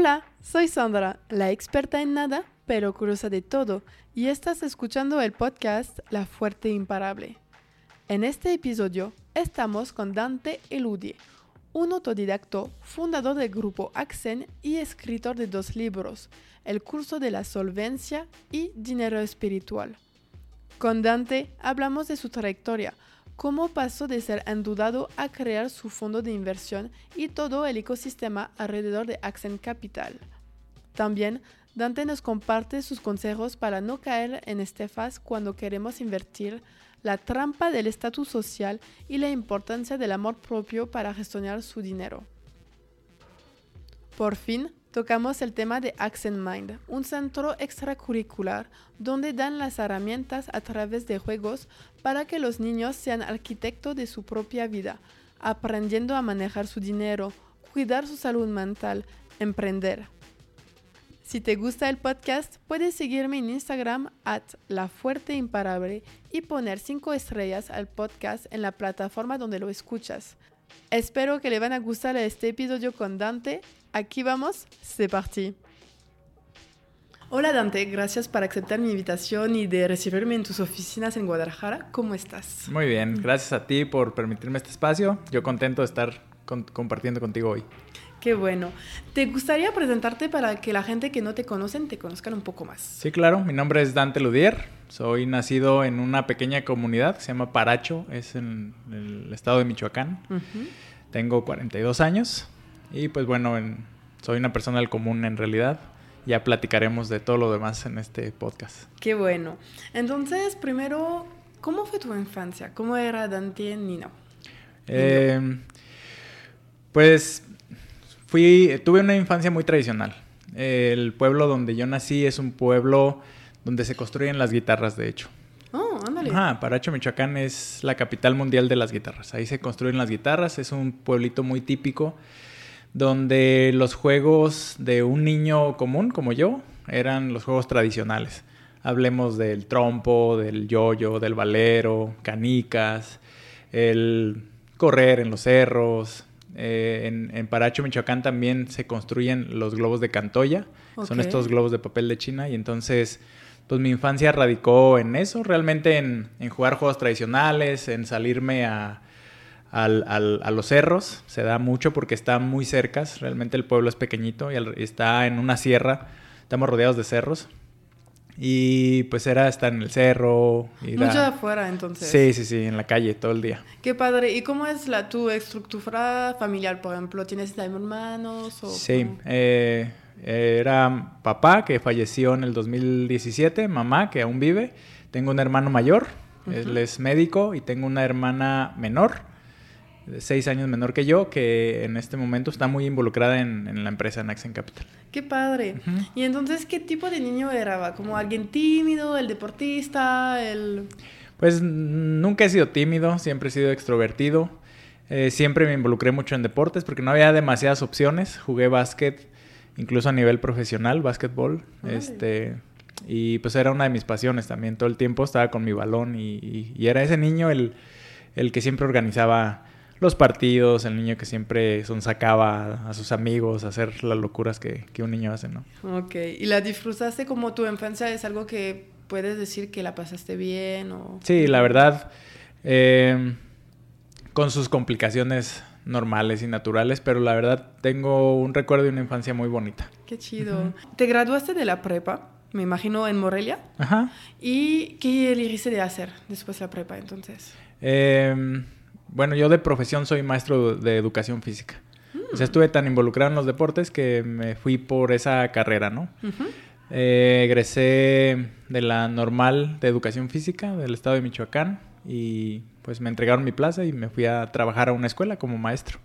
Hola, soy Sandra, la experta en nada, pero curiosa de todo, y estás escuchando el podcast La Fuerte Imparable. En este episodio estamos con Dante Eludie, un autodidacto, fundador del grupo Accent y escritor de dos libros, El curso de la solvencia y Dinero espiritual. Con Dante hablamos de su trayectoria, cómo pasó de ser endudado a crear su fondo de inversión y todo el ecosistema alrededor de Accent Capital. También Dante nos comparte sus consejos para no caer en estafas cuando queremos invertir, la trampa del estatus social y la importancia del amor propio para gestionar su dinero. Por fin, tocamos el tema de Accent Mind, un centro extracurricular donde dan las herramientas a través de juegos para que los niños sean arquitectos de su propia vida, aprendiendo a manejar su dinero, cuidar su salud mental, emprender. Si te gusta el podcast, puedes seguirme en Instagram at La Imparable y poner 5 estrellas al podcast en la plataforma donde lo escuchas. Espero que le van a gustar este episodio con Dante. Aquí vamos, c'est parti. Hola Dante, gracias por aceptar mi invitación y de recibirme en tus oficinas en Guadalajara. ¿Cómo estás? Muy bien, gracias a ti por permitirme este espacio. Yo contento de estar compartiendo contigo hoy. Qué bueno. ¿Te gustaría presentarte para que la gente que no te conocen te conozcan un poco más? Sí, claro. Mi nombre es Dante Ludier. Soy nacido en una pequeña comunidad que se llama Paracho, es en el estado de Michoacán. Tengo 42 años y pues bueno, soy una persona del común en realidad. Ya platicaremos de todo lo demás en este podcast. Qué bueno. Entonces, primero, ¿cómo fue tu infancia? ¿Cómo era Dante Nino? Eh, pues Fui, tuve una infancia muy tradicional. El pueblo donde yo nací es un pueblo donde se construyen las guitarras, de hecho. Oh, ándale. Ajá, Paracho, Michoacán es la capital mundial de las guitarras. Ahí se construyen las guitarras. Es un pueblito muy típico donde los juegos de un niño común como yo eran los juegos tradicionales. Hablemos del trompo, del yoyo, del valero, canicas, el correr en los cerros, eh, en, Paracho, Michoacán, también se construyen los globos de Cantoya. Son estos globos de papel de China. Y entonces, pues mi infancia radicó en eso, realmente en, jugar juegos tradicionales, en salirme a, los cerros. Se da mucho porque están muy cercas. Realmente el pueblo es pequeñito y está en una sierra. Estamos rodeados de cerros. Y pues era estar en el cerro. Mucho de afuera, entonces. Sí, sí, sí, en la calle todo el día. Qué padre. ¿Y cómo es la tu estructura familiar, por ejemplo? ¿Tienes hermanos? O sí, eh, era papá que falleció en el 2017, mamá que aún vive. Tengo un hermano mayor, él es médico, y tengo una hermana menor seis años menor que yo, que en este momento está muy involucrada en, la empresa Naxen Capital. Qué padre. Y entonces, ¿qué tipo de niño era? ¿Como alguien tímido, el deportista, el...? Pues nunca he sido tímido, siempre he sido extrovertido. Eh, siempre me involucré mucho en deportes porque no había demasiadas opciones. Jugué básquet, incluso a nivel profesional, básquetbol. Este, y pues era una de mis pasiones también. Todo el tiempo estaba con mi balón y, era ese niño el, el que siempre organizaba los partidos, el niño que siempre son sacaba a sus amigos a hacer las locuras que, un niño hace, ¿no? Ok, ¿y la disfrutaste como tu infancia? ¿Es algo que puedes decir que la pasaste bien? O... Sí, la verdad, eh, con sus complicaciones normales y naturales, pero la verdad tengo un recuerdo de una infancia muy bonita. Qué chido. ¿Te graduaste de la prepa? Me imagino en Morelia. Ajá. ¿Y qué elegiste de hacer después de la prepa entonces? Eh, bueno, yo de profesión soy maestro de educación física. O sea, estuve tan involucrado en los deportes que me fui por esa carrera, ¿no? Eh, egresé de la normal de educación física del estado de Michoacán y pues me entregaron mi plaza y me fui a trabajar a una escuela como maestro,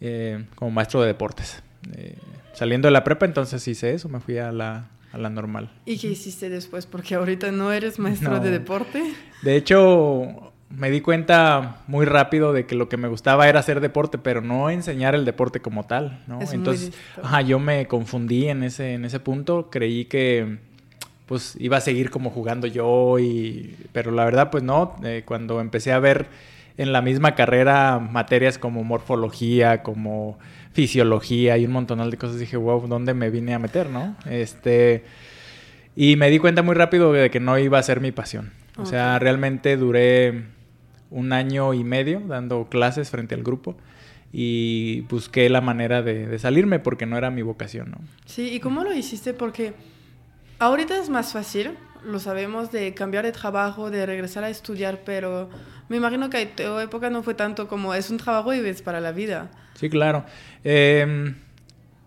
eh, como maestro de deportes. Eh, saliendo de la prepa, entonces hice eso, me fui a la, a la normal. ¿Y qué hiciste después? Porque ahorita no eres maestro de deporte. De hecho, me di cuenta muy rápido de que lo que me gustaba era hacer deporte, pero no enseñar el deporte como tal, ¿no? Entonces, ajá, yo me confundí en ese, en ese punto, creí que pues iba a seguir como jugando yo y pero la verdad pues no, eh, cuando empecé a ver en la misma carrera materias como morfología, como fisiología y un montón de cosas. Dije, wow, ¿dónde me vine a meter, no? Este, y me di cuenta muy rápido de que no iba a ser mi pasión. O sea, realmente duré un año y medio dando clases frente al grupo y busqué la manera de, salirme porque no era mi vocación, ¿no? Sí, ¿y cómo lo hiciste? Porque ahorita es más fácil, lo sabemos, de cambiar de trabajo, de regresar a estudiar, pero me imagino que en tu época no fue tanto como es un trabajo y es para la vida. Sí, claro. Em,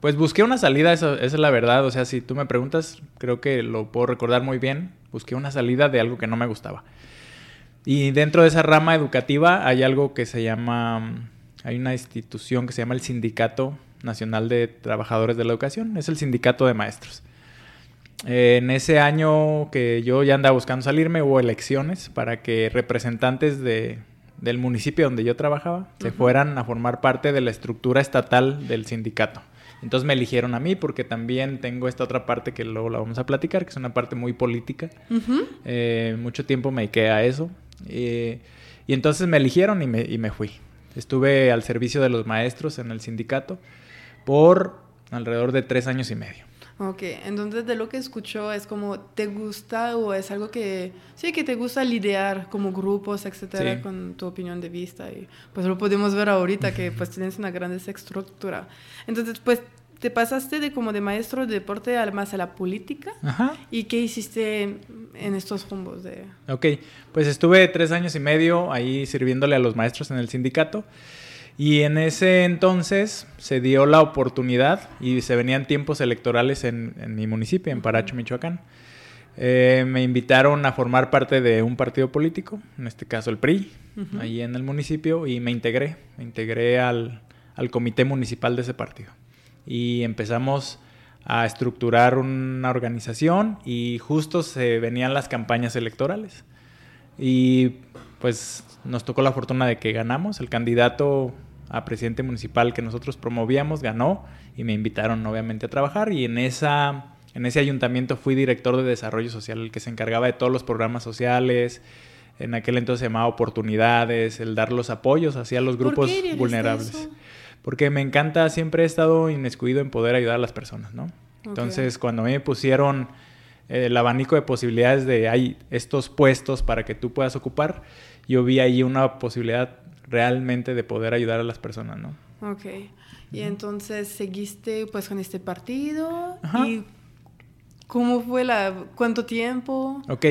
pues busqué una salida, esa es la verdad. O sea, si tú me preguntas, creo que lo puedo recordar muy bien. Busqué una salida de algo que no me gustaba. Y dentro de esa rama educativa hay algo que se llama hay una institución que se llama el Sindicato Nacional de Trabajadores de la Educación, es el Sindicato de Maestros. en ese año que yo ya andaba buscando salirme, hubo elecciones para que representantes de, del municipio donde yo trabajaba se fueran a formar parte de la estructura estatal del sindicato. Entonces me eligieron a mí porque también tengo esta otra parte que luego la vamos a platicar, que es una parte muy política. Eh, mucho tiempo me dediqué a eso. Eh, y entonces me eligieron y me, y me fui. Estuve al servicio de los maestros en el sindicato por alrededor de tres años y medio. Ok, entonces de lo que escucho es como, ¿te gusta o es algo que, sí, que te gusta lidiar como grupos, etcétera, con tu opinión de vista? Y pues lo podemos ver ahorita que pues tienes una gran estructura. Entonces, pues te pasaste de como de maestro de deporte al más a la política. Ajá. ¿Y qué hiciste en estos rumbos de...? Ok, pues estuve tres años y medio ahí sirviéndole a los maestros en el sindicato. Y en ese entonces se dio la oportunidad y se venían tiempos electorales en, mi municipio, en Paracho, Michoacán. Eh, me invitaron a formar parte de un partido político, en este caso el PRI, ahí en el municipio, y me integré, me integré al comité municipal de ese partido y empezamos a estructurar una organización y justo se venían las campañas electorales. Y pues nos tocó la fortuna de que ganamos. El candidato a presidente municipal que nosotros promovíamos ganó y me invitaron obviamente a trabajar y en esa en ese ayuntamiento fui director de desarrollo social, el que se encargaba de todos los programas sociales. En aquel entonces se llamaba oportunidades, el dar los apoyos hacia los grupos vulnerables porque me encanta, siempre he estado inmiscuido en poder ayudar a las personas, ¿no? Entonces, cuando me pusieron eh, el abanico de posibilidades de hay estos puestos para que tú puedas ocupar, yo vi ahí una posibilidad realmente de poder ayudar a las personas, ¿no? Ok. Y entonces seguiste pues con este partido y ¿cómo fue la, cuánto tiempo? Ok.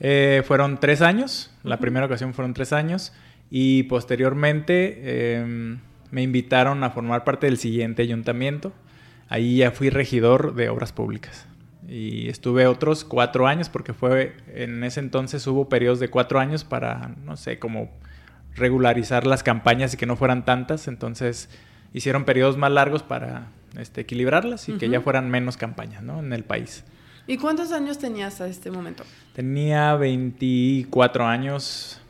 Eh, fueron tres años, la primera ocasión fueron tres años y posteriormente em, me invitaron a formar parte del siguiente ayuntamiento. Ahí ya fui regidor de obras públicas. Y estuve otros cuatro años porque fue, en ese entonces hubo periodos de cuatro años para, no sé, como regularizar las campañas y que no fueran tantas. Entonces hicieron periodos más largos para este, equilibrarlas y que ya fueran menos campañas ¿no? en el país. ¿Y cuántos años tenías a este momento? Tenía 24 años,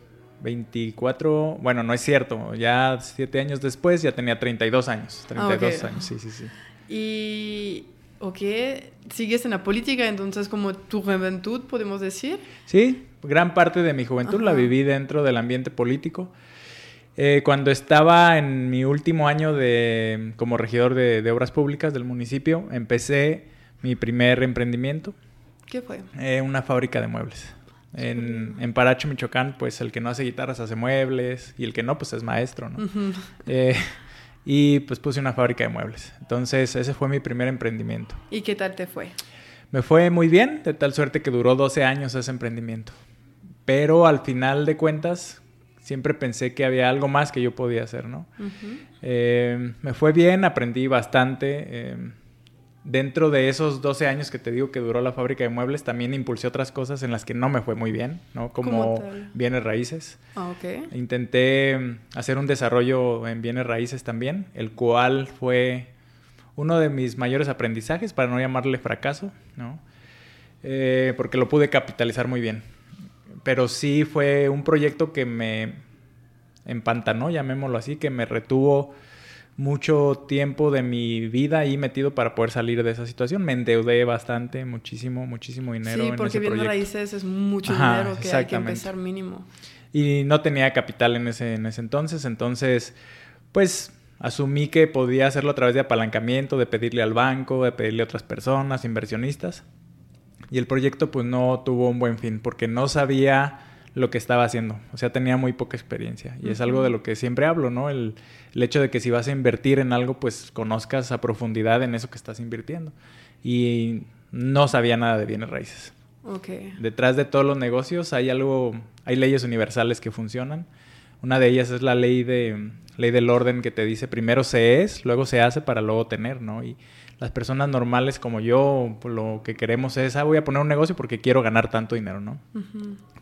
24, bueno, no es cierto, ya siete años después ya tenía 32 años, 32 ah, años, sí, sí, sí. Y, ok, sigues en la política, entonces como tu juventud, podemos decir. Sí, gran parte de mi juventud la viví dentro del ambiente político. Eh, cuando estaba en mi último año de, como regidor de, de, obras públicas del municipio, empecé mi primer emprendimiento. ¿Qué fue? Eh, una fábrica de muebles. En, en, Paracho, Michoacán, pues el que no hace guitarras hace muebles y el que no, pues es maestro, ¿no? Eh, y pues puse una fábrica de muebles. Entonces, ese fue mi primer emprendimiento. ¿Y qué tal te fue? Me fue muy bien, de tal suerte que duró 12 años ese emprendimiento. Pero al final de cuentas, siempre pensé que había algo más que yo podía hacer, ¿no? Eh, me fue bien, aprendí bastante. Eh, dentro de esos 12 años que te digo que duró la fábrica de muebles, también impulsé otras cosas en las que no me fue muy bien, ¿no? Como bienes raíces. Ah, Intenté mm, hacer un desarrollo en bienes raíces también, el cual fue uno de mis mayores aprendizajes, para no llamarle fracaso, ¿no? Eh, porque lo pude capitalizar muy bien. Pero sí fue un proyecto que me empantanó, llamémoslo así, que me retuvo mucho tiempo de mi vida ahí metido para poder salir de esa situación. Me endeudé bastante, muchísimo, muchísimo dinero. Sí, porque viendo raíces es mucho dinero que hay que empezar mínimo. y no tenía capital en ese, en ese entonces, entonces pues asumí que podía hacerlo a través de apalancamiento, de pedirle al banco, de pedirle a otras personas, inversionistas. Y el proyecto pues no tuvo un buen fin porque no sabía lo que estaba haciendo. O sea, tenía muy poca experiencia. Y es algo de lo que siempre hablo, ¿no? El, el, hecho de que si vas a invertir en algo, pues conozcas a profundidad en eso que estás invirtiendo. Y no sabía nada de bienes raíces. Okay. Detrás de todos los negocios hay algo, hay leyes universales que funcionan. Una de ellas es la ley de ley del orden que te dice primero se es, luego se hace para luego tener, ¿no? Y las personas normales como yo, lo que queremos es, ah, voy a poner un negocio porque quiero ganar tanto dinero, ¿no?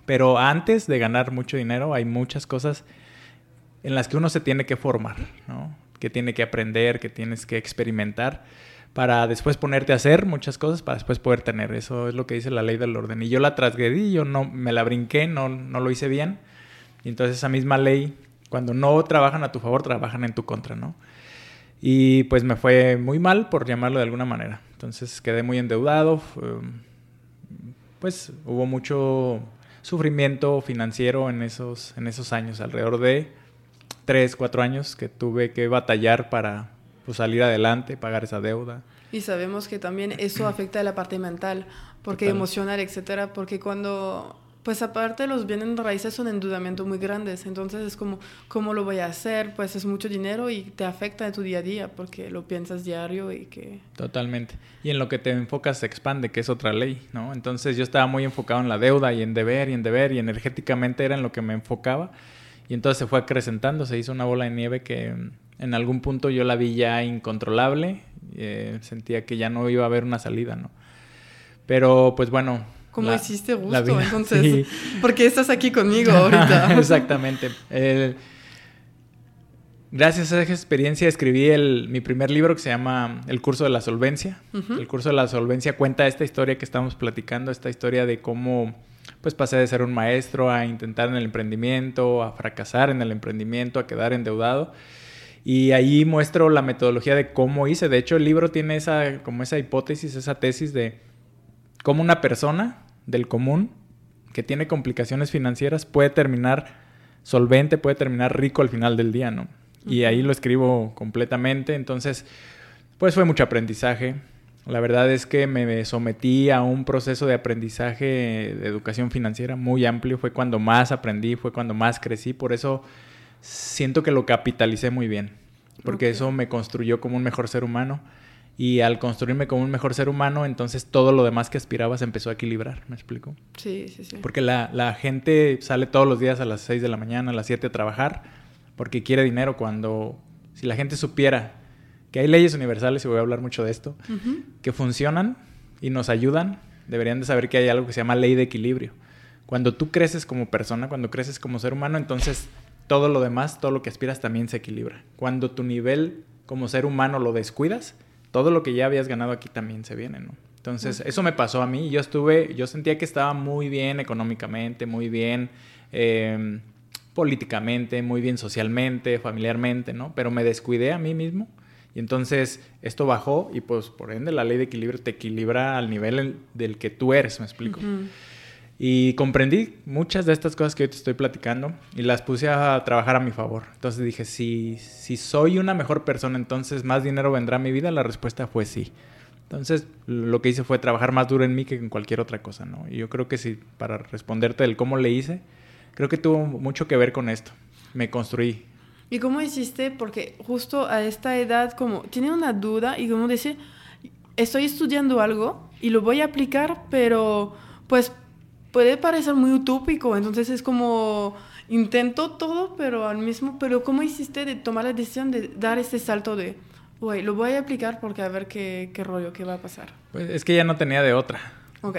Pero antes de ganar mucho dinero hay muchas cosas en las que uno se tiene que formar, ¿no? Que tiene que aprender, que tienes que experimentar para después ponerte a hacer muchas cosas para después poder tener. Eso es lo que dice la ley del orden. Y yo la transgredí, yo no me la brinqué, no, no lo hice bien. Y entonces esa misma ley, cuando no trabajan a tu favor, trabajan en tu contra, ¿no? Y pues me fue muy mal, por llamarlo de alguna manera. Entonces quedé muy endeudado. Pues hubo mucho sufrimiento financiero en esos, en esos años, alrededor de tres, cuatro años que tuve que batallar para pues, salir adelante, pagar esa deuda. Y sabemos que también eso afecta a la parte mental, porque emocional, etcétera, porque cuando pues aparte los bienes raíces son endeudamiento muy grandes, entonces es como, ¿cómo lo voy a hacer? Pues es mucho dinero y te afecta en tu día a día porque lo piensas diario y que... Totalmente. Y en lo que te enfocas se expande, que es otra ley, ¿no? Entonces yo estaba muy enfocado en la deuda y en deber y en deber y energéticamente era en lo que me enfocaba y entonces se fue acrecentando, se hizo una bola de nieve que en algún punto yo la vi ya incontrolable, eh, sentía que ya no iba a haber una salida, ¿no? Pero pues bueno, ¿Cómo hiciste gusto? Entonces, ¿por qué estás aquí conmigo ahorita? Exactamente. gracias a esa experiencia escribí el, mi primer libro que se llama El curso de la solvencia. El curso de la solvencia cuenta esta historia que estamos platicando, esta historia de cómo pues pasé de ser un maestro a intentar en el emprendimiento, a fracasar en el emprendimiento, a quedar endeudado. Y ahí muestro la metodología de cómo hice. De hecho, el libro tiene esa, como esa hipótesis, esa tesis de cómo una persona del común que tiene complicaciones financieras puede terminar solvente, puede terminar rico al final del día, ¿no? Y ahí lo escribo completamente, entonces, pues fue mucho aprendizaje. La verdad es que me sometí a un proceso de aprendizaje de educación financiera muy amplio, fue cuando más aprendí, fue cuando más crecí, por eso siento que lo capitalicé muy bien, porque eso me construyó como un mejor ser humano y al construirme como un mejor ser humano, entonces todo lo demás que aspiraba se empezó a equilibrar, ¿me explico? Sí, sí, sí. Porque la, la gente sale todos los días a las 6 de la mañana, a las 7 a trabajar, porque quiere dinero cuando, si la gente supiera que hay leyes universales, y voy a hablar mucho de esto, que funcionan y nos ayudan, deberían de saber que hay algo que se llama ley de equilibrio. Cuando tú creces como persona, cuando creces como ser humano, entonces todo lo demás, todo lo que aspiras también se equilibra. Cuando tu nivel como ser humano lo descuidas, todo lo que ya habías ganado aquí también se viene, ¿no? Entonces, eso me pasó a mí. Yo estuve, yo sentía que estaba muy bien económicamente, muy bien em, políticamente, muy bien socialmente, familiarmente, ¿no? Pero me descuidé a mí mismo. Y entonces esto bajó y pues por ende la ley de equilibrio te equilibra al nivel del que tú eres, me explico. Y comprendí muchas de estas cosas que hoy te estoy platicando y las puse a trabajar a mi favor. Entonces dije, si, si soy una mejor persona, entonces más dinero vendrá a mi vida. La respuesta fue sí. Entonces lo que hice fue trabajar más duro en mí que en cualquier otra cosa, ¿no? Y yo creo que sí, para responderte del cómo le hice, creo que tuvo mucho que ver con esto. Me construí. ¿Y cómo hiciste? Porque justo a esta edad, como tiene una duda y como dice, estoy estudiando algo y lo voy a aplicar, pero pues puede parecer muy utópico, entonces es como intento todo, pero al mismo, pero ¿cómo hiciste de tomar la decisión de dar este salto de, güey, lo voy a aplicar porque a ver qué, qué rollo, qué va a pasar? Pues es que ya no tenía de otra.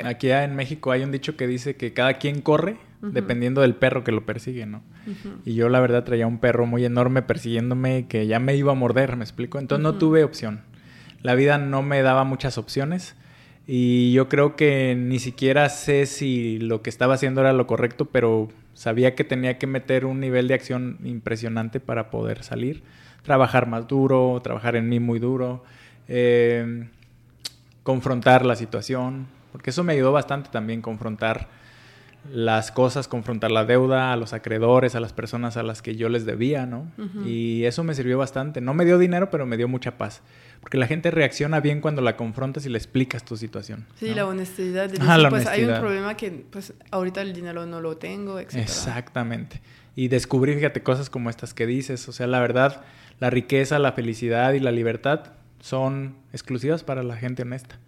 Aquí en México hay un dicho que dice que cada quien corre dependiendo del perro que lo persigue, ¿no? Y yo la verdad traía un perro muy enorme persiguiéndome que ya me iba a morder, ¿me explico? Entonces no tuve opción. La vida no me daba muchas opciones y yo creo que ni siquiera sé si lo que estaba haciendo era lo correcto, pero sabía que tenía que meter un nivel de acción impresionante para poder salir. Trabajar más duro, trabajar en mí muy duro, eh, confrontar la situación, porque eso me ayudó bastante también, confrontar las cosas, confrontar la deuda, a los acreedores, a las personas a las que yo les debía, ¿no? Y eso me sirvió bastante. No me dio dinero, pero me dio mucha paz. Porque la gente reacciona bien cuando la confrontas y le explicas tu situación. Sí, la honestidad. De pues hay un problema que pues ahorita el dinero no lo tengo, etc. Exactamente. Y descubrir, fíjate, cosas como estas que dices. O sea, la verdad, la riqueza, la felicidad y la libertad son exclusivas para la gente honesta.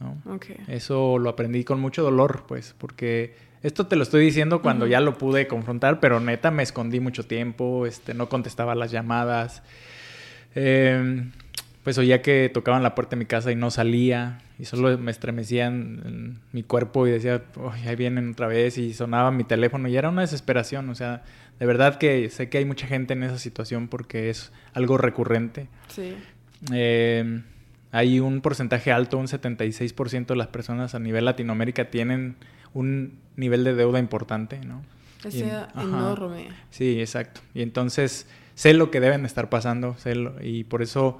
¿no? Eso lo aprendí con mucho dolor, pues, porque esto te lo estoy diciendo cuando ya lo pude confrontar, pero neta me escondí mucho tiempo, este, no contestaba las llamadas. Em, pues oía que tocaban la puerta de mi casa y no salía y solo me estremecían en mi cuerpo y decía, ahí vienen otra vez y sonaba mi teléfono y era una desesperación, o sea, de verdad que sé que hay mucha gente en esa situación porque es algo recurrente. Sí. Em, hay un porcentaje alto, un 76% de las personas a nivel Latinoamérica tienen un nivel de deuda importante, ¿no? Es enorme. Sí, exacto. Y entonces sé lo que deben estar pasando, sé y por eso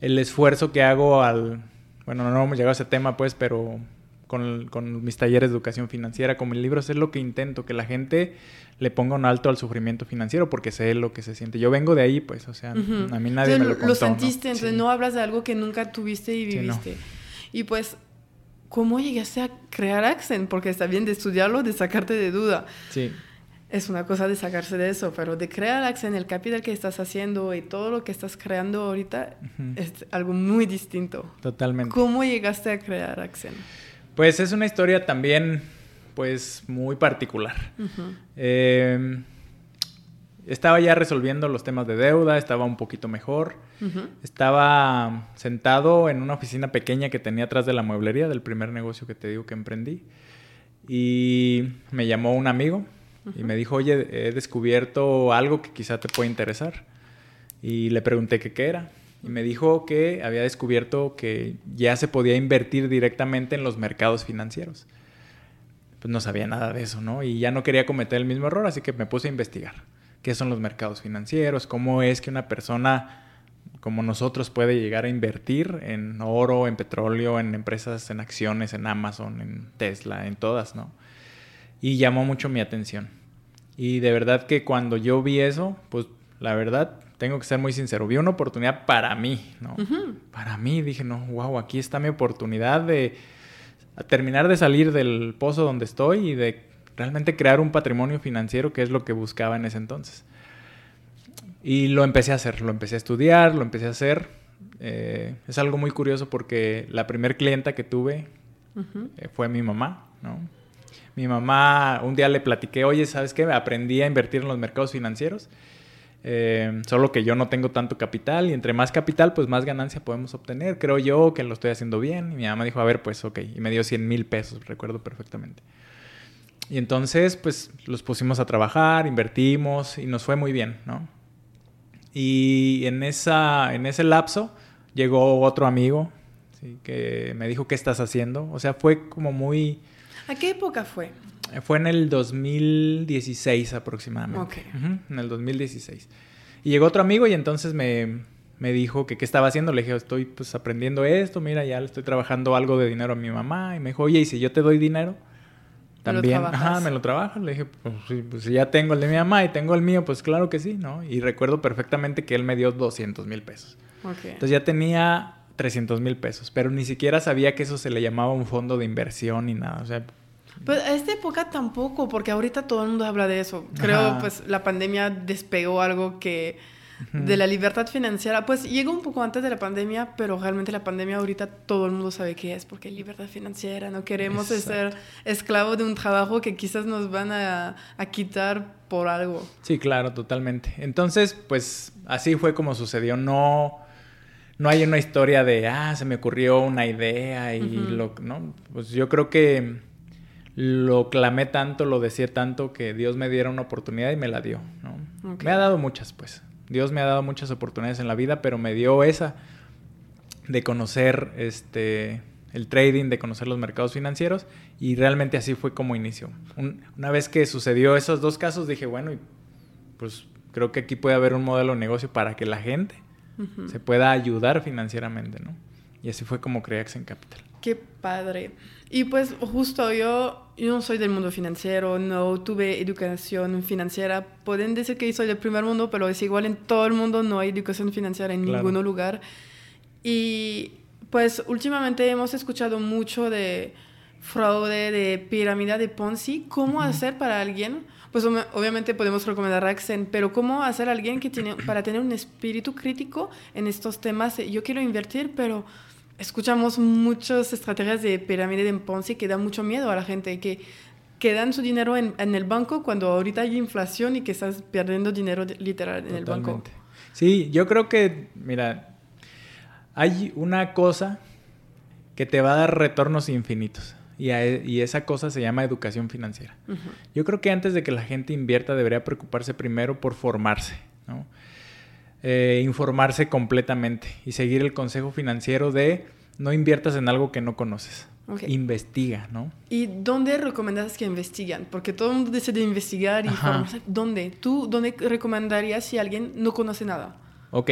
el esfuerzo que hago al, bueno, no hemos llegado a ese tema pues, pero con, con, mis talleres de educación financiera, con mis libros, es lo que intento, que la gente le ponga un alto al sufrimiento financiero porque sé lo que se siente. Yo vengo de ahí, pues, o sea, a mí nadie me lo contó. Lo sentiste, entonces no hablas de algo que nunca tuviste y viviste. Y pues ¿cómo llegaste a crear Accent? Porque está bien de estudiarlo, de sacarte de duda. Sí. Es una cosa de sacarse de eso, pero de crear Accent, el capital que estás haciendo y todo lo que estás creando ahorita es algo muy distinto. Totalmente. ¿Cómo llegaste a crear Accent? Pues es una historia también, pues, muy particular. eh, estaba ya resolviendo los temas de deuda, estaba un poquito mejor. Estaba sentado en una oficina pequeña que tenía atrás de la mueblería del primer negocio que te digo que emprendí. Y me llamó un amigo y me dijo, oye, he descubierto algo que quizá te puede interesar. Y le pregunté qué era. Y me dijo que había descubierto que ya se podía invertir directamente en los mercados financieros. Pues no sabía nada de eso, ¿no? Y ya no quería cometer el mismo error, así que me puse a investigar qué son los mercados financieros, cómo es que una persona como nosotros puede llegar a invertir en oro, en petróleo, en empresas, en acciones, en Amazon, en Tesla, en todas, ¿no? Y llamó mucho mi atención. Y de verdad que cuando yo vi eso, pues la verdad, tengo que ser muy sincero, vi una oportunidad para mí, ¿no? Para mí, dije, no, wow, aquí está mi oportunidad de terminar de salir del pozo donde estoy y de realmente crear un patrimonio financiero, que es lo que buscaba en ese entonces. Y lo empecé a hacer, lo empecé a estudiar, lo empecé a hacer. Eh, es algo muy curioso porque la primer clienta que tuve eh, fue mi mamá, ¿no? Mi mamá, un día le platiqué, oye, ¿sabes qué? Aprendí a invertir en los mercados financieros. Eh, solo que yo no tengo tanto capital y entre más capital, pues más ganancia podemos obtener. Creo yo que lo estoy haciendo bien. Y mi mamá dijo, a ver, pues ok. Y me dio 100 mil pesos, recuerdo perfectamente. Y entonces, pues los pusimos a trabajar, invertimos y nos fue muy bien, ¿no? Y en, esa, en ese lapso llegó otro amigo que me dijo, ¿qué estás haciendo? O sea, fue como muy... ¿A qué época fue? Fue en el 2016 aproximadamente. Ok. en el 2016. Y llegó otro amigo y entonces me, me dijo que qué estaba haciendo. Le dije, estoy pues aprendiendo esto, mira, ya le estoy trabajando algo de dinero a mi mamá. Y me dijo, oye, ¿y si yo te doy dinero? También, ajá, me lo trabajas. Le dije, pues, pues, si ya tengo el de mi mamá y tengo el mío, pues claro que sí, ¿no? Y recuerdo perfectamente que él me dio 200 mil pesos. Entonces ya tenía 300 mil pesos, pero ni siquiera sabía que eso se le llamaba un fondo de inversión ni nada. O sea, pues a esta época tampoco, porque ahorita todo el mundo habla de eso. Creo, pues la pandemia despegó algo que de la libertad financiera, pues llegó un poco antes de la pandemia, pero realmente la pandemia ahorita todo el mundo sabe qué es, porque libertad financiera, no queremos ser esclavos de un trabajo que quizás nos van a, a, quitar por algo. Sí, claro, totalmente. Entonces, pues así fue como sucedió, no... No hay una historia de, ah, se me ocurrió una idea y lo, ¿no? Pues yo creo que lo clamé tanto, lo decía tanto que Dios me diera una oportunidad y me la dio, ¿no? Me ha dado muchas, pues. Dios me ha dado muchas oportunidades en la vida, pero me dio esa de conocer este el trading, de conocer los mercados financieros y realmente así fue como inició. una vez que sucedió esos dos casos dije, bueno, pues creo que aquí puede haber un modelo de negocio para que la gente se pueda ayudar financieramente, ¿no? Y así fue como creé Accent Capital. Qué padre. Y pues justo yo, yo no soy del mundo financiero, no tuve educación financiera. Pueden decir que soy del primer mundo, pero es igual en todo el mundo, no hay educación financiera en ningún lugar. Y pues últimamente hemos escuchado mucho de fraude, de pirámide, de Ponzi. ¿Cómo hacer para alguien? Pues obviamente podemos recomendar Raxen, pero ¿cómo hacer a alguien que tiene, para tener un espíritu crítico en estos temas? Yo quiero invertir, pero escuchamos muchas estrategias de pirámide de Ponzi que dan mucho miedo a la gente, que, que dan su dinero en, en el banco cuando ahorita hay inflación y que estás perdiendo dinero literal en el banco. Sí, yo creo que, mira, hay una cosa que te va a dar retornos infinitos. Y, y esa cosa se llama educación financiera. Yo creo que antes de que la gente invierta debería preocuparse primero por formarse, ¿no? Eh, informarse completamente y seguir el consejo financiero de no inviertas en algo que no conoces. Investiga, ¿no? ¿Y dónde recomendas que investiguen? Porque todo el mundo dice de investigar y. ¿Dónde? ¿Tú dónde recomendarías si alguien no conoce nada? Ok,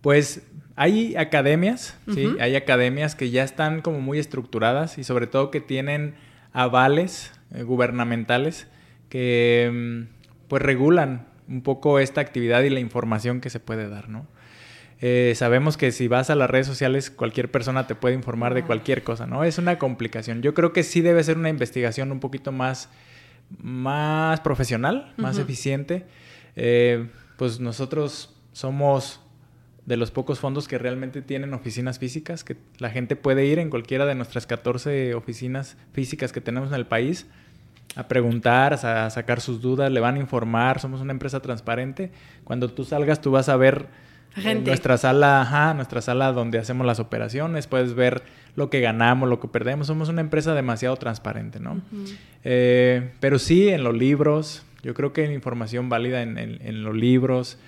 pues hay academias, ¿sí? Hay academias que ya están como muy estructuradas y sobre todo que tienen avales eh, gubernamentales que mm, pues regulan un poco esta actividad y la información que se puede dar, ¿no? Eh, sabemos que si vas a las redes sociales, cualquier persona te puede informar de cualquier cosa, ¿no? Es una complicación. Yo creo que sí debe ser una investigación un poquito más, más profesional, más eficiente. Eh, pues nosotros somos de los pocos fondos que realmente tienen oficinas físicas, que la gente puede ir en cualquiera de nuestras 14 oficinas físicas que tenemos en el país a preguntar, a sacar sus dudas, le van a informar, somos una empresa transparente. Cuando tú salgas, tú vas a ver nuestra sala, ajá, nuestra sala donde hacemos las operaciones, puedes ver lo que ganamos, lo que perdemos. Somos una empresa demasiado transparente, ¿no? Eh, pero sí, en los libros, yo creo que hay información válida en, los libros,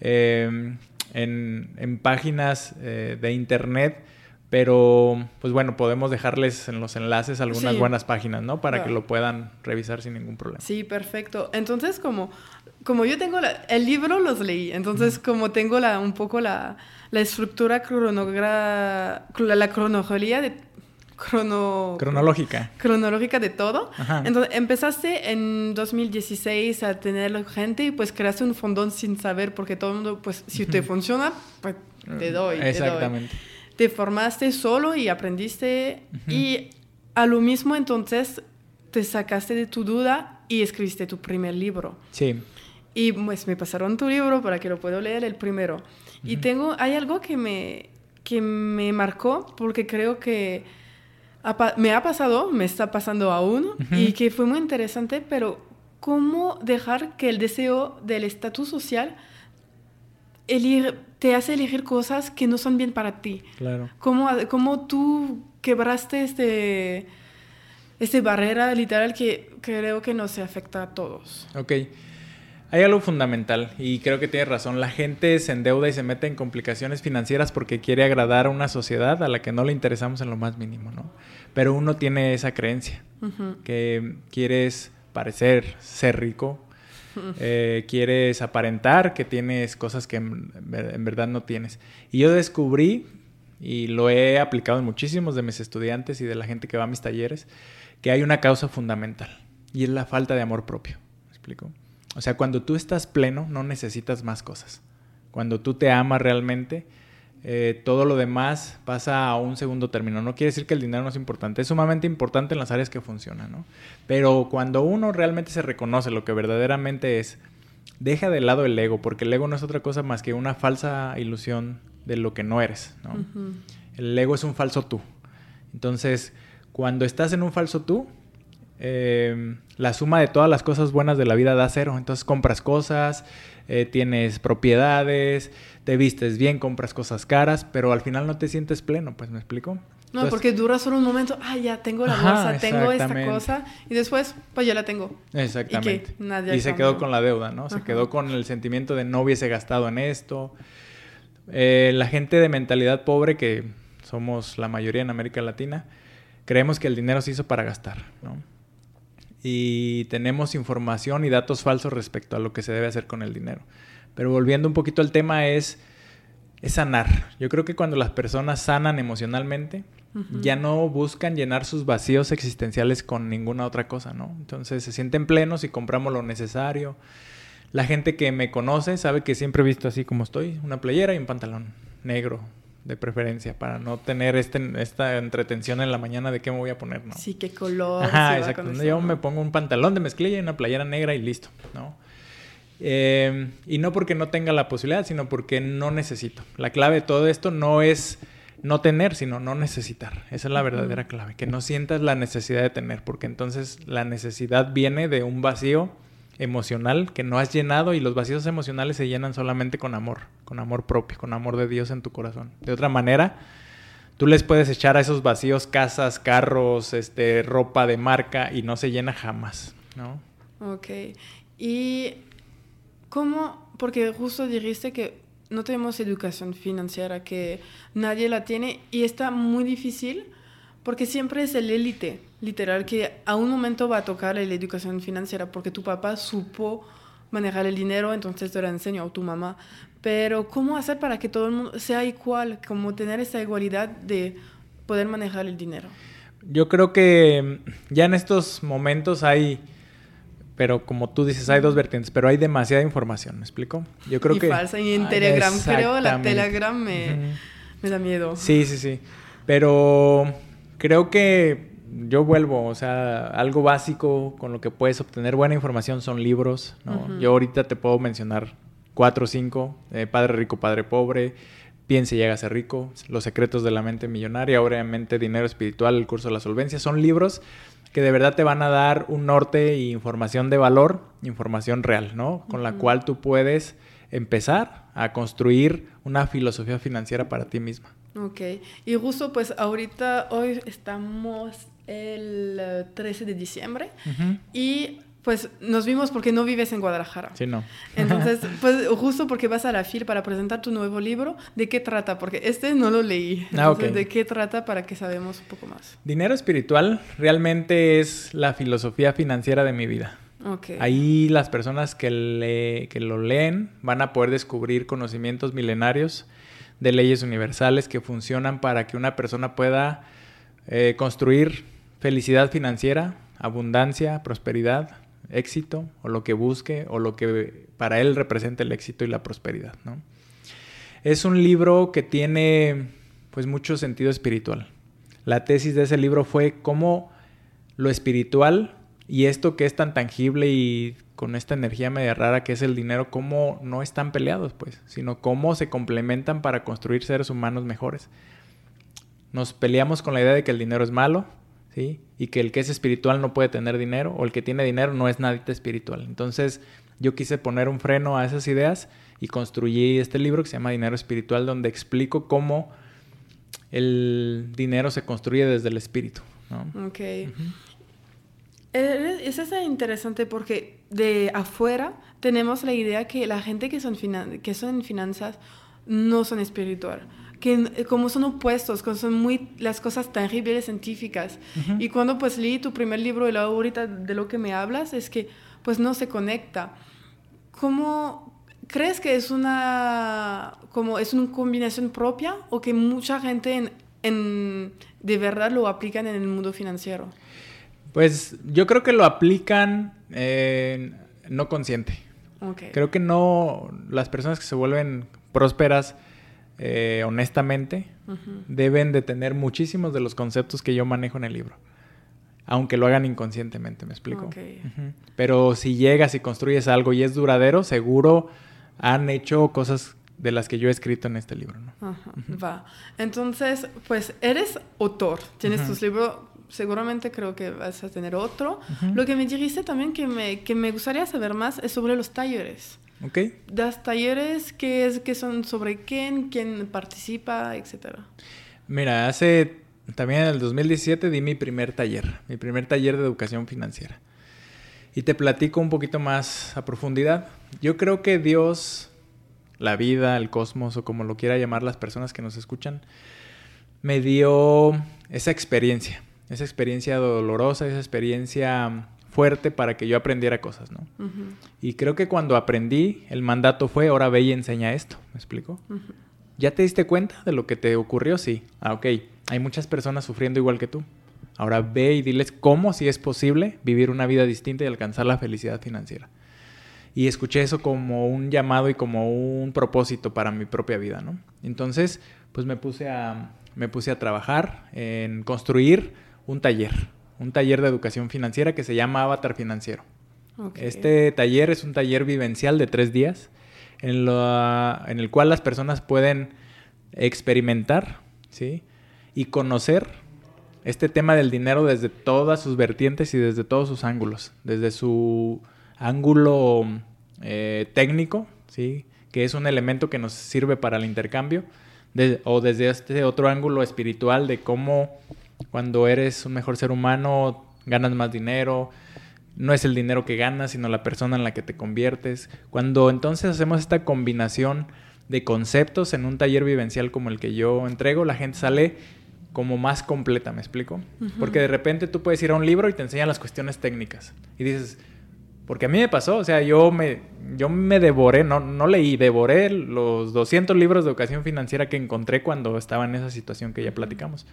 eh, en, páginas eh, de internet pero, pues bueno, podemos dejarles en los enlaces algunas buenas páginas, ¿no? Para que lo puedan revisar sin ningún problema. Sí, perfecto. Entonces, como, como yo tengo el libro, los leí. Entonces, como tengo la, un poco la, la estructura cronogra, la, cronología de... Crono, cronológica. Cronológica de todo. Entonces, empezaste en 2016 a tener gente y pues creaste un fondón sin saber porque todo el mundo, pues, si te funciona, pues te doy. Exactamente. Te doy te formaste solo y aprendiste y a lo mismo entonces te sacaste de tu duda y escribiste tu primer libro. Sí. Y pues me pasaron tu libro para que lo pueda leer el primero. Y tengo, hay algo que me, que me marcó porque creo que me ha pasado, me está pasando aún y que fue muy interesante, pero cómo dejar que el deseo del estatus social te hace elegir cosas que no son bien para ti. Claro. ¿Cómo, cómo tú quebraste este, este barrera literal que creo que nos afecta a todos? Ok. Hay algo fundamental y creo que tienes razón. La gente se endeuda y se mete en complicaciones financieras porque quiere agradar a una sociedad a la que no le interesamos en lo más mínimo, ¿no? Pero uno tiene esa creencia que quieres parecer ser rico, eh, quieres aparentar que tienes cosas que en, verdad no tienes. Y yo descubrí, y lo he aplicado en muchísimos de mis estudiantes y de la gente que va a mis talleres, que hay una causa fundamental y es la falta de amor propio. ¿Me explico? O sea, cuando tú estás pleno, no necesitas más cosas. Cuando tú te amas realmente, eh, todo lo demás pasa a un segundo término. No quiere decir que el dinero no es importante, es sumamente importante en las áreas que funcionan, ¿no? Pero cuando uno realmente se reconoce lo que verdaderamente es, deja de lado el ego, porque el ego no es otra cosa más que una falsa ilusión de lo que no eres, ¿no? El ego es un falso tú. Entonces, cuando estás en un falso tú, eh, la suma de todas las cosas buenas de la vida da cero. Entonces compras cosas, eh, tienes propiedades, te vistes bien, compras cosas caras, pero al final no te sientes pleno, pues me explico. No, porque dura solo un momento, ah, ya tengo la bolsa, tengo esta cosa, y después, pues ya la tengo. Exactamente. Y, se quedó con la deuda, ¿no? Se quedó con el sentimiento de no hubiese gastado en esto. Eh, la gente de mentalidad pobre, que somos la mayoría en América Latina, creemos que el dinero se hizo para gastar, ¿no? y tenemos información y datos falsos respecto a lo que se debe hacer con el dinero. Pero volviendo un poquito al tema es, es sanar. Yo creo que cuando las personas sanan emocionalmente, ya no buscan llenar sus vacíos existenciales con ninguna otra cosa, ¿no? Entonces se sienten plenos y compramos lo necesario. La gente que me conoce sabe que siempre he visto así como estoy, una playera y un pantalón negro, de preferencia, para no tener este, esta entretención en la mañana de qué me voy a poner, ¿no? Sí, qué color. Ajá, exacto. Yo me pongo un pantalón de mezclilla y una playera negra y listo, ¿no? Eh, y no porque no tenga la posibilidad, sino porque no necesito. La clave de todo esto no es no tener, sino no necesitar. Esa es la verdadera clave, que no sientas la necesidad de tener, porque entonces la necesidad viene de un vacío emocional que no has llenado y los vacíos emocionales se llenan solamente con amor, con amor propio, con amor de Dios en tu corazón. De otra manera, tú les puedes echar a esos vacíos casas, carros, este, ropa de marca y no se llena jamás, ¿no? Ok. Y ¿Cómo? Porque justo dijiste que no tenemos educación financiera, que nadie la tiene y está muy difícil porque siempre es el élite, literal, que a un momento va a tocar la educación financiera porque tu papá supo manejar el dinero, entonces te lo enseñó, o tu mamá. Pero ¿cómo hacer para que todo el mundo sea igual? Como tener esa igualdad de poder manejar el dinero. Yo creo que ya en estos momentos hay pero como tú dices, hay dos vertientes, pero hay demasiada información, ¿me explico? Yo creo y que... falsa, y en Telegram creo, la Telegram me, me da miedo. Sí, sí, sí. Pero creo que yo vuelvo, o sea, algo básico con lo que puedes obtener buena información son libros, ¿no? Yo ahorita te puedo mencionar cuatro o cinco, eh, Padre Rico, Padre Pobre, Piense y llega a ser rico, Los secretos de la mente millonaria, obviamente Dinero Espiritual, el curso de la solvencia, son libros que de verdad te van a dar un norte e información de valor, información real, ¿no? Con la cual tú puedes empezar a construir una filosofía financiera para ti misma. Ok, y justo pues ahorita, hoy estamos el 13 de diciembre y pues nos vimos porque no vives en Guadalajara. Sí, no. Entonces, pues justo porque vas a la FIL para presentar tu nuevo libro, ¿de qué trata? Porque este no lo leí. Ah, ¿De qué trata para que sabemos un poco más? Dinero espiritual realmente es la filosofía financiera de mi vida. Okay. Ahí las personas que, le, que lo leen van a poder descubrir conocimientos milenarios de leyes universales que funcionan para que una persona pueda eh, construir felicidad financiera, abundancia, prosperidad, éxito o lo que busque o lo que para él representa el éxito y la prosperidad. ¿no? Es un libro que tiene pues mucho sentido espiritual. La tesis de ese libro fue cómo lo espiritual y esto que es tan tangible y con esta energía media rara que es el dinero, cómo no están peleados, pues, sino cómo se complementan para construir seres humanos mejores. Nos peleamos con la idea de que el dinero es malo, y que el que es espiritual no puede tener dinero o el que tiene dinero no es nadita espiritual. Entonces yo quise poner un freno a esas ideas y construí este libro que se llama Dinero Espiritual donde explico cómo el dinero se construye desde el espíritu. ¿no? Ok. Es, es interesante porque de afuera tenemos la idea que la gente que son, que son en finanzas no son espiritual que eh, como son opuestos, como son muy las cosas tangibles científicas. Y cuando pues leí tu primer libro y luego ahorita de lo que me hablas es que pues no se conecta. ¿Cómo crees que es una como es una combinación propia o que mucha gente en, de verdad lo aplican en el mundo financiero? Pues yo creo que lo aplican no consciente. Creo que no las personas que se vuelven prósperas eh, honestamente, deben de tener muchísimos de los conceptos que yo manejo en el libro. Aunque lo hagan inconscientemente, ¿me explico? Pero si llegas y construyes algo y es duradero, seguro han hecho cosas de las que yo he escrito en este libro. Va. Entonces, pues eres autor, tienes tus libros, seguramente creo que vas a tener otro. Lo que me dijiste también que me, que me gustaría saber más es sobre los talleres. Ok. ¿Das talleres que, es, que son sobre quién, quién participa, etcétera? Mira, hace también en el 2017 di mi primer taller, mi primer taller de educación financiera. Y te platico un poquito más a profundidad. Yo creo que Dios, la vida, el cosmos o como lo quiera llamar las personas que nos escuchan, me dio esa experiencia, esa experiencia dolorosa, esa experiencia fuerte para que yo aprendiera cosas, ¿no? Y creo que cuando aprendí, el mandato fue, ahora ve y enseña esto, ¿me explico? ¿Ya te diste cuenta de lo que te ocurrió? Sí. Ah, ok. Hay muchas personas sufriendo igual que tú. Ahora ve y diles cómo, si es posible, vivir una vida distinta y alcanzar la felicidad financiera. Y escuché eso como un llamado y como un propósito para mi propia vida, ¿no? Entonces, pues me puse a, me puse a trabajar en construir un taller, un taller de educación financiera que se llama Avatar Financiero. Este taller es un taller vivencial de tres días en, en el cual las personas pueden experimentar, ¿sí? Y conocer este tema del dinero desde todas sus vertientes y desde todos sus ángulos. Desde su ángulo eh, técnico, ¿sí? que es un elemento que nos sirve para el intercambio, o desde este otro ángulo espiritual de cómo cuando eres un mejor ser humano ganas más dinero, no es el dinero que ganas, sino la persona en la que te conviertes. Cuando entonces hacemos esta combinación de conceptos en un taller vivencial como el que yo entrego, la gente sale como más completa, ¿me explico? Porque de repente tú puedes ir a un libro y te enseñan las cuestiones técnicas. Y dices, porque a mí me pasó, o sea, yo me, yo me devoré, no, no leí, devoré los 200 libros de educación financiera que encontré cuando estaba en esa situación que ya platicamos.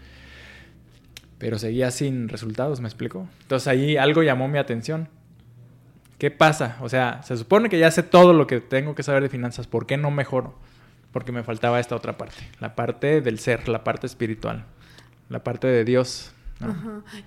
Pero seguía sin resultados, ¿me explico? Entonces ahí algo llamó mi atención. ¿Qué pasa? O sea, se supone que ya sé todo lo que tengo que saber de finanzas, ¿por qué no mejoro? Porque me faltaba esta otra parte, la parte del ser, la parte espiritual la parte de Dios.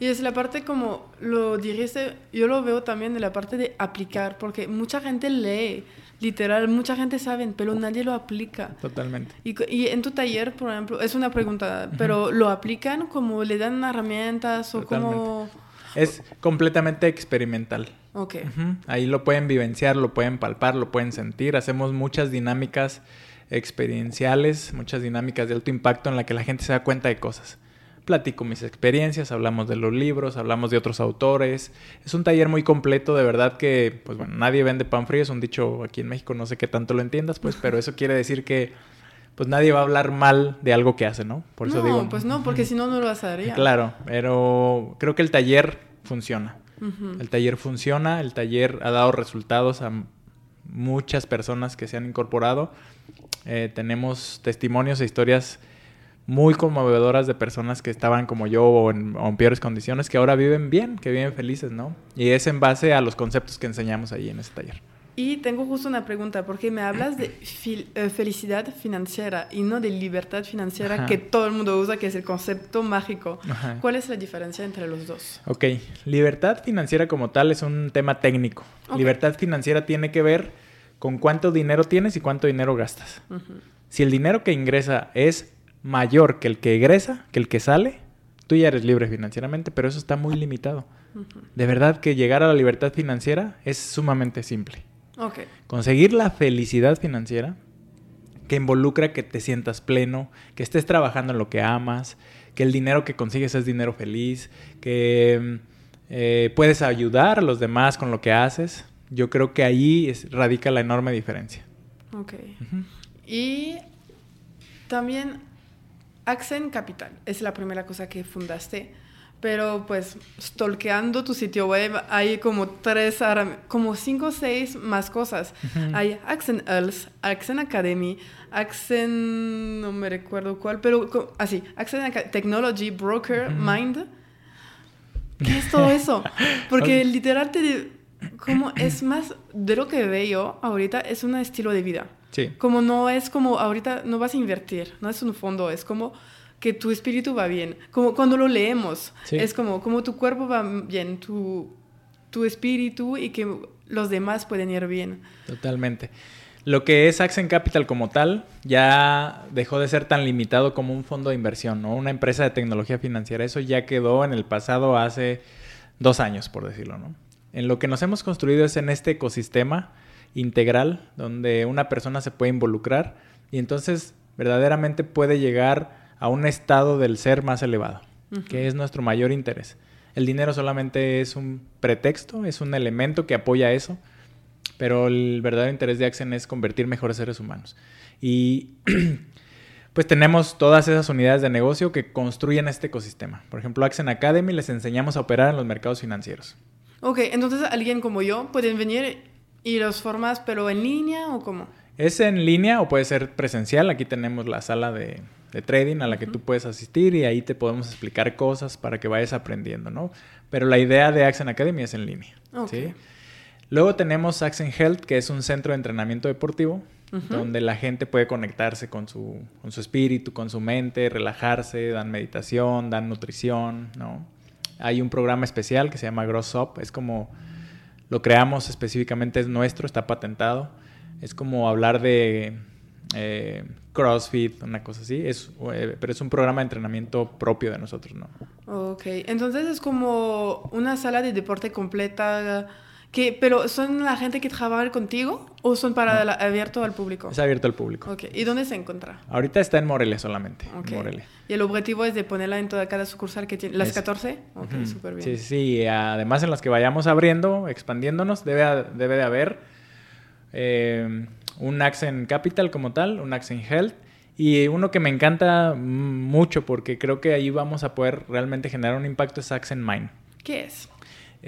Y es la parte como lo dijiste, yo lo veo también de la parte de aplicar, porque mucha gente lee, literal, mucha gente sabe, pero nadie lo aplica. Totalmente. Y, en tu taller, por ejemplo, es una pregunta, pero ¿lo aplican como le dan herramientas o como...? Es completamente experimental. Ok. Ahí lo pueden vivenciar, lo pueden palpar, lo pueden sentir. Hacemos muchas dinámicas experienciales, muchas dinámicas de alto impacto en la que la gente se da cuenta de cosas platico mis experiencias, hablamos de los libros, hablamos de otros autores. Es un taller muy completo, de verdad que, pues bueno, nadie vende pan frío, es un dicho aquí en México, no sé qué tanto lo entiendas, pues, pero eso quiere decir que pues nadie va a hablar mal de algo que hace, ¿no? Por eso no, digo. pues no, porque si no, no lo haría. Claro, pero creo que el taller funciona. El taller funciona, el taller ha dado resultados a muchas personas que se han incorporado. Eh, tenemos testimonios e historias muy conmovedoras de personas que estaban como yo o en, peores condiciones, que ahora viven bien, que viven felices, ¿no? Y es en base a los conceptos que enseñamos allí en ese taller. Y tengo justo una pregunta, porque me hablas de eh, felicidad financiera y no de libertad financiera que todo el mundo usa, que es el concepto mágico. ¿Cuál es la diferencia entre los dos? Ok, libertad financiera como tal es un tema técnico. Libertad financiera tiene que ver con cuánto dinero tienes y cuánto dinero gastas. Si el dinero que ingresa es mayor que el que egresa, que el que sale, tú ya eres libre financieramente, pero eso está muy limitado. De verdad que llegar a la libertad financiera es sumamente simple. Conseguir la felicidad financiera, que involucra que te sientas pleno, que estés trabajando en lo que amas, que el dinero que consigues es dinero feliz, que eh, puedes ayudar a los demás con lo que haces. Yo creo que ahí radica la enorme diferencia. Ok. Y también Accent Capital es la primera cosa que fundaste, pero pues stalkeando tu sitio web hay como tres, como cinco o seis más cosas. Hay Accent Earls, Accent Academy, Accent, no me recuerdo cuál, pero así, Accent Technology Broker Mind. ¿Qué es todo eso? Porque literal te, como es más de lo que veo ahorita es un estilo de vida. Como no es como ahorita no vas a invertir, no es un fondo, es como que tu espíritu va bien. Como cuando lo leemos, es como, como tu cuerpo va bien, tu, tu espíritu y que los demás pueden ir bien. Totalmente. Lo que es Accent Capital como tal ya dejó de ser tan limitado como un fondo de inversión, ¿no? Una empresa de tecnología financiera. Eso ya quedó en el pasado hace dos años, por decirlo, ¿no? En lo que nos hemos construido es en este ecosistema integral donde una persona se puede involucrar y entonces verdaderamente puede llegar a un estado del ser más elevado, que es nuestro mayor interés. El dinero solamente es un pretexto, es un elemento que apoya eso, pero el verdadero interés de Accent es convertir mejores seres humanos. Y pues tenemos todas esas unidades de negocio que construyen este ecosistema. Por ejemplo, Accent Academy les enseñamos a operar en los mercados financieros. Ok, entonces alguien como yo pueden venir y los formas, pero en línea o cómo? Es en línea o puede ser presencial. Aquí tenemos la sala de, trading a la que tú puedes asistir y ahí te podemos explicar cosas para que vayas aprendiendo, ¿no? Pero la idea de Accent Academy es en línea. ¿sí? Luego tenemos Accent Health, que es un centro de entrenamiento deportivo donde la gente puede conectarse con su, con su espíritu, con su mente, relajarse, dan meditación, dan nutrición, ¿no? Hay un programa especial que se llama Gross Up, es como lo creamos específicamente, es nuestro, está patentado. Es como hablar de eh, CrossFit, una cosa así, es, eh, pero es un programa de entrenamiento propio de nosotros, ¿no? Ok, entonces es como una sala de deporte completa ¿Pero son la gente que trabaja contigo o son para abierto al público? Es abierto al público. Okay. ¿Y dónde se encuentra? Ahorita está en Morelia solamente. ¿Y el objetivo es de ponerla en toda cada sucursal que tiene? ¿Las 14? Ok, súper bien. Sí, sí. Además, en las que vayamos abriendo, expandiéndonos, debe, debe de haber eh, un Accent Capital como tal, un Accent Health. Y uno que me encanta mucho porque creo que ahí vamos a poder realmente generar un impacto es Accent Mind. ¿Qué es?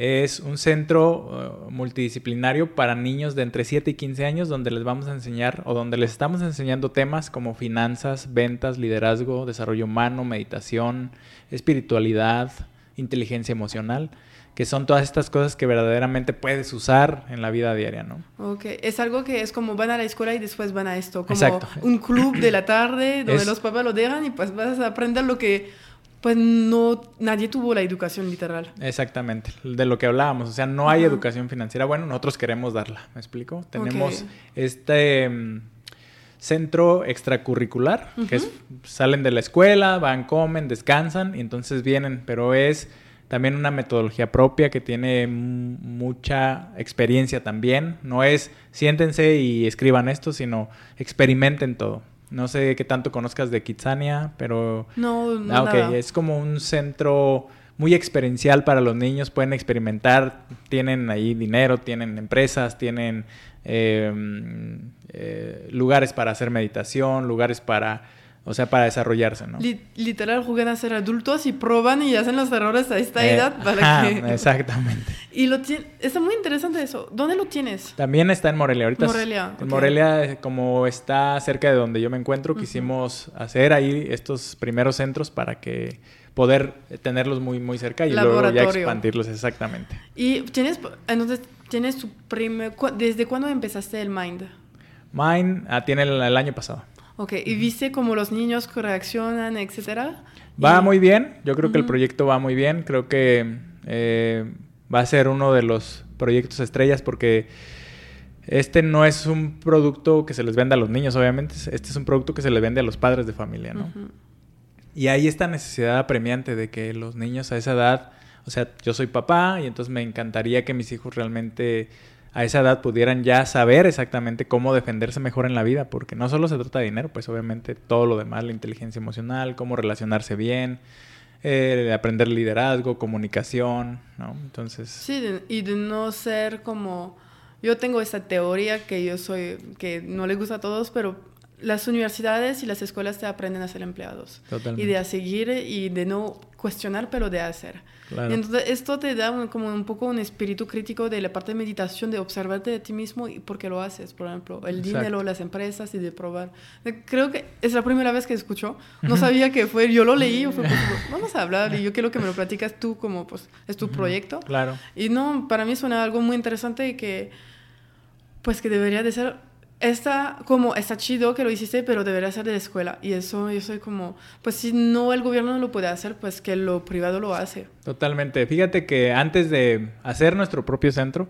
Es un centro uh, multidisciplinario para niños de entre 7 y 15 años donde les vamos a enseñar o donde les estamos enseñando temas como finanzas, ventas, liderazgo, desarrollo humano, meditación, espiritualidad, inteligencia emocional, que son todas estas cosas que verdaderamente puedes usar en la vida diaria, ¿no? Ok, es algo que es como van a la escuela y después van a esto, como un club de la tarde donde los papás lo dejan y pues vas a aprender lo que pues no, nadie tuvo la educación literal. Exactamente, de lo que hablábamos, o sea, no hay educación financiera. Bueno, nosotros queremos darla, ¿me explico? Tenemos este mm, centro extracurricular, que salen de la escuela, van, comen, descansan y entonces vienen, pero es también una metodología propia que tiene mucha experiencia también. No es siéntense y escriban esto, sino experimenten todo. No sé qué tanto conozcas de Kitsania, pero... No, no. Ah, ok, es como un centro muy experiencial para los niños, pueden experimentar, tienen ahí dinero, tienen empresas, tienen eh, eh, lugares para hacer meditación, lugares para o sea, para desarrollarse, ¿no? literal, juegan a ser adultos y prueban y hacen los errores a esta eh, edad para que... Exactamente. Y lo tiene... Está muy interesante eso. ¿Dónde lo tienes? También está en Morelia. Ahorita Morelia. En Morelia, como está cerca de donde yo me encuentro, quisimos hacer ahí estos primeros centros para que poder tenerlos muy, muy cerca y luego ya expandirlos exactamente. Y tienes, entonces, tienes tu primer... ¿Desde cuándo empezaste el Mind? Mind ah, tiene el año pasado. Ok, ¿y viste cómo los niños reaccionan, etcétera? Va muy bien, yo creo que el proyecto va muy bien, creo que eh, va a ser uno de los proyectos estrellas porque este no es un producto que se les vende a los niños, obviamente, este es un producto que se le vende a los padres de familia, ¿no? Y hay esta necesidad apremiante de que los niños a esa edad, o sea, yo soy papá y entonces me encantaría que mis hijos realmente a esa edad pudieran ya saber exactamente cómo defenderse mejor en la vida, porque no solo se trata de dinero, pues obviamente todo lo demás, la inteligencia emocional, cómo relacionarse bien, eh, aprender liderazgo, comunicación, ¿no? Entonces... Sí, y de no ser como... Yo tengo esta teoría que yo soy, que no le gusta a todos, pero las universidades y las escuelas te aprenden a ser empleados. Totalmente. Y de a seguir y de no cuestionar, pero de hacer. Y entonces esto te da como un poco un espíritu crítico de la parte de meditación, de observarte de ti mismo y por qué lo haces, por ejemplo, el dinero, las empresas y de probar. Creo que es la primera vez que escucho, no sabía que fue, yo lo leí, fue, pues, vamos a hablar y yo quiero que me lo platicas tú como pues es tu proyecto. Claro. Y no, para mí suena algo muy interesante y que pues que debería de ser está como, está chido que lo hiciste, pero debería ser de escuela. Y eso yo soy como, pues si no el gobierno no lo puede hacer, pues que lo privado lo hace. Totalmente. Fíjate que antes de hacer nuestro propio centro,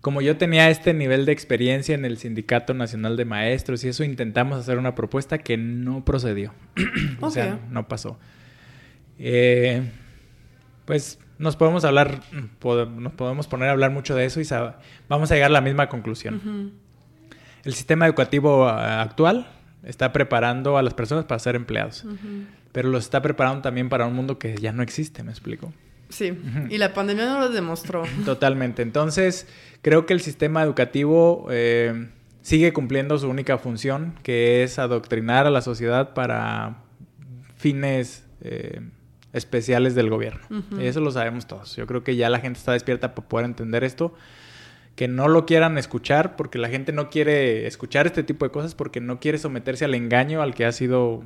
como yo tenía este nivel de experiencia en el Sindicato Nacional de Maestros y eso intentamos hacer una propuesta que no procedió. o sea, no pasó. Eh, pues nos podemos hablar, nos podemos poner a hablar mucho de eso y vamos a llegar a la misma conclusión el sistema educativo ah, actual está preparando a las personas para ser empleados, pero los está preparando también para un mundo que ya no existe, ¿me explico? Sí, y la pandemia no lo demostró. Totalmente. Entonces, creo que el sistema educativo eh, sigue cumpliendo su única función, que es adoctrinar a la sociedad para fines eh, especiales del gobierno. Y eso lo sabemos todos. Yo creo que ya la gente está despierta para poder entender esto que no lo quieran escuchar porque la gente no quiere escuchar este tipo de cosas porque no quiere someterse al engaño al que ha sido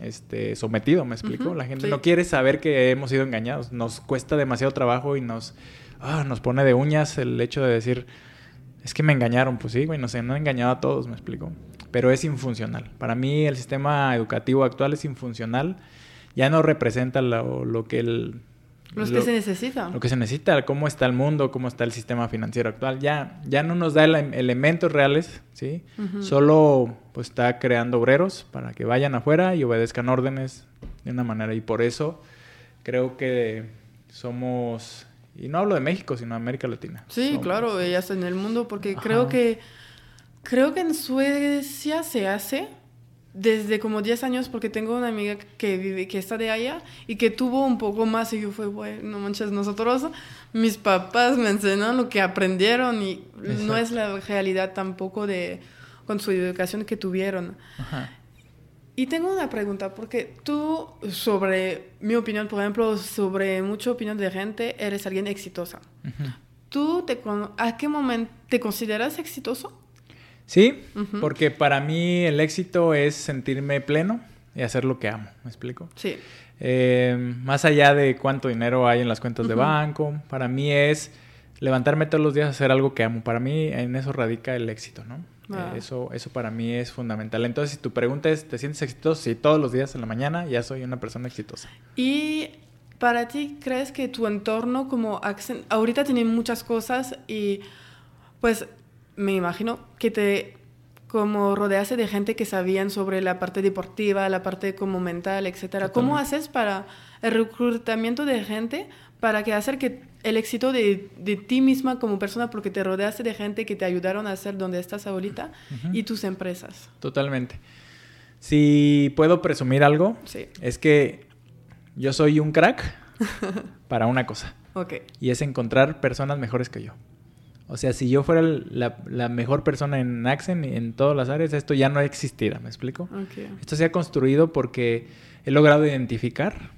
este, sometido, ¿me explico? la gente no quiere saber que hemos sido engañados. Nos cuesta demasiado trabajo y nos, ah, nos pone de uñas el hecho de decir, es que me engañaron. Pues sí, güey, no sé, no he engañado a todos, ¿me explico? Pero es infuncional. Para mí el sistema educativo actual es infuncional. Ya no representa lo que el lo, que se necesita. Lo que se necesita, cómo está el mundo, cómo está el sistema financiero actual. Ya, ya no nos da elementos reales, ¿sí? Solo pues está creando obreros para que vayan afuera y obedezcan órdenes de una manera. Y por eso creo que somos, y no hablo de México, sino de América Latina. Sí, claro, y hasta en el mundo, porque creo que, creo que en Suecia se hace desde como 10 años porque tengo una amiga que vive que está de allá y que tuvo un poco más y yo fue bueno no manches nosotros mis papás me enseñaron lo que aprendieron y no es la realidad tampoco de con su educación que tuvieron y tengo una pregunta porque tú sobre mi opinión por ejemplo sobre mucha opinión de gente eres alguien exitosa. Tú te a qué momento te consideras exitoso Sí, porque para mí el éxito es sentirme pleno y hacer lo que amo, ¿me explico? Sí. Eh, más allá de cuánto dinero hay en las cuentas de banco, para mí es levantarme todos los días a hacer algo que amo. Para mí en eso radica el éxito, ¿no? Ah. Eh, eso, eso para mí es fundamental. Entonces, si tu pregunta es, ¿te sientes exitoso? Sí, todos los días en la mañana ya soy una persona exitosa. Y para ti, ¿crees que tu entorno como ahorita tiene muchas cosas y pues me imagino que te como rodeaste de gente que sabían sobre la parte deportiva, la parte como mental, etcétera. ¿Cómo haces para el reclutamiento de gente para que hacer que el éxito de, de, ti misma como persona, porque te rodeaste de gente que te ayudaron a hacer donde estás ahorita y tus empresas? Totalmente. Si puedo presumir algo, es que yo soy un crack para una cosa. Okay. Y es encontrar personas mejores que yo. O sea, si yo fuera la, mejor persona en Accent y en todas las áreas, esto ya no existiera, ¿me explico? Esto se ha construido porque he logrado identificar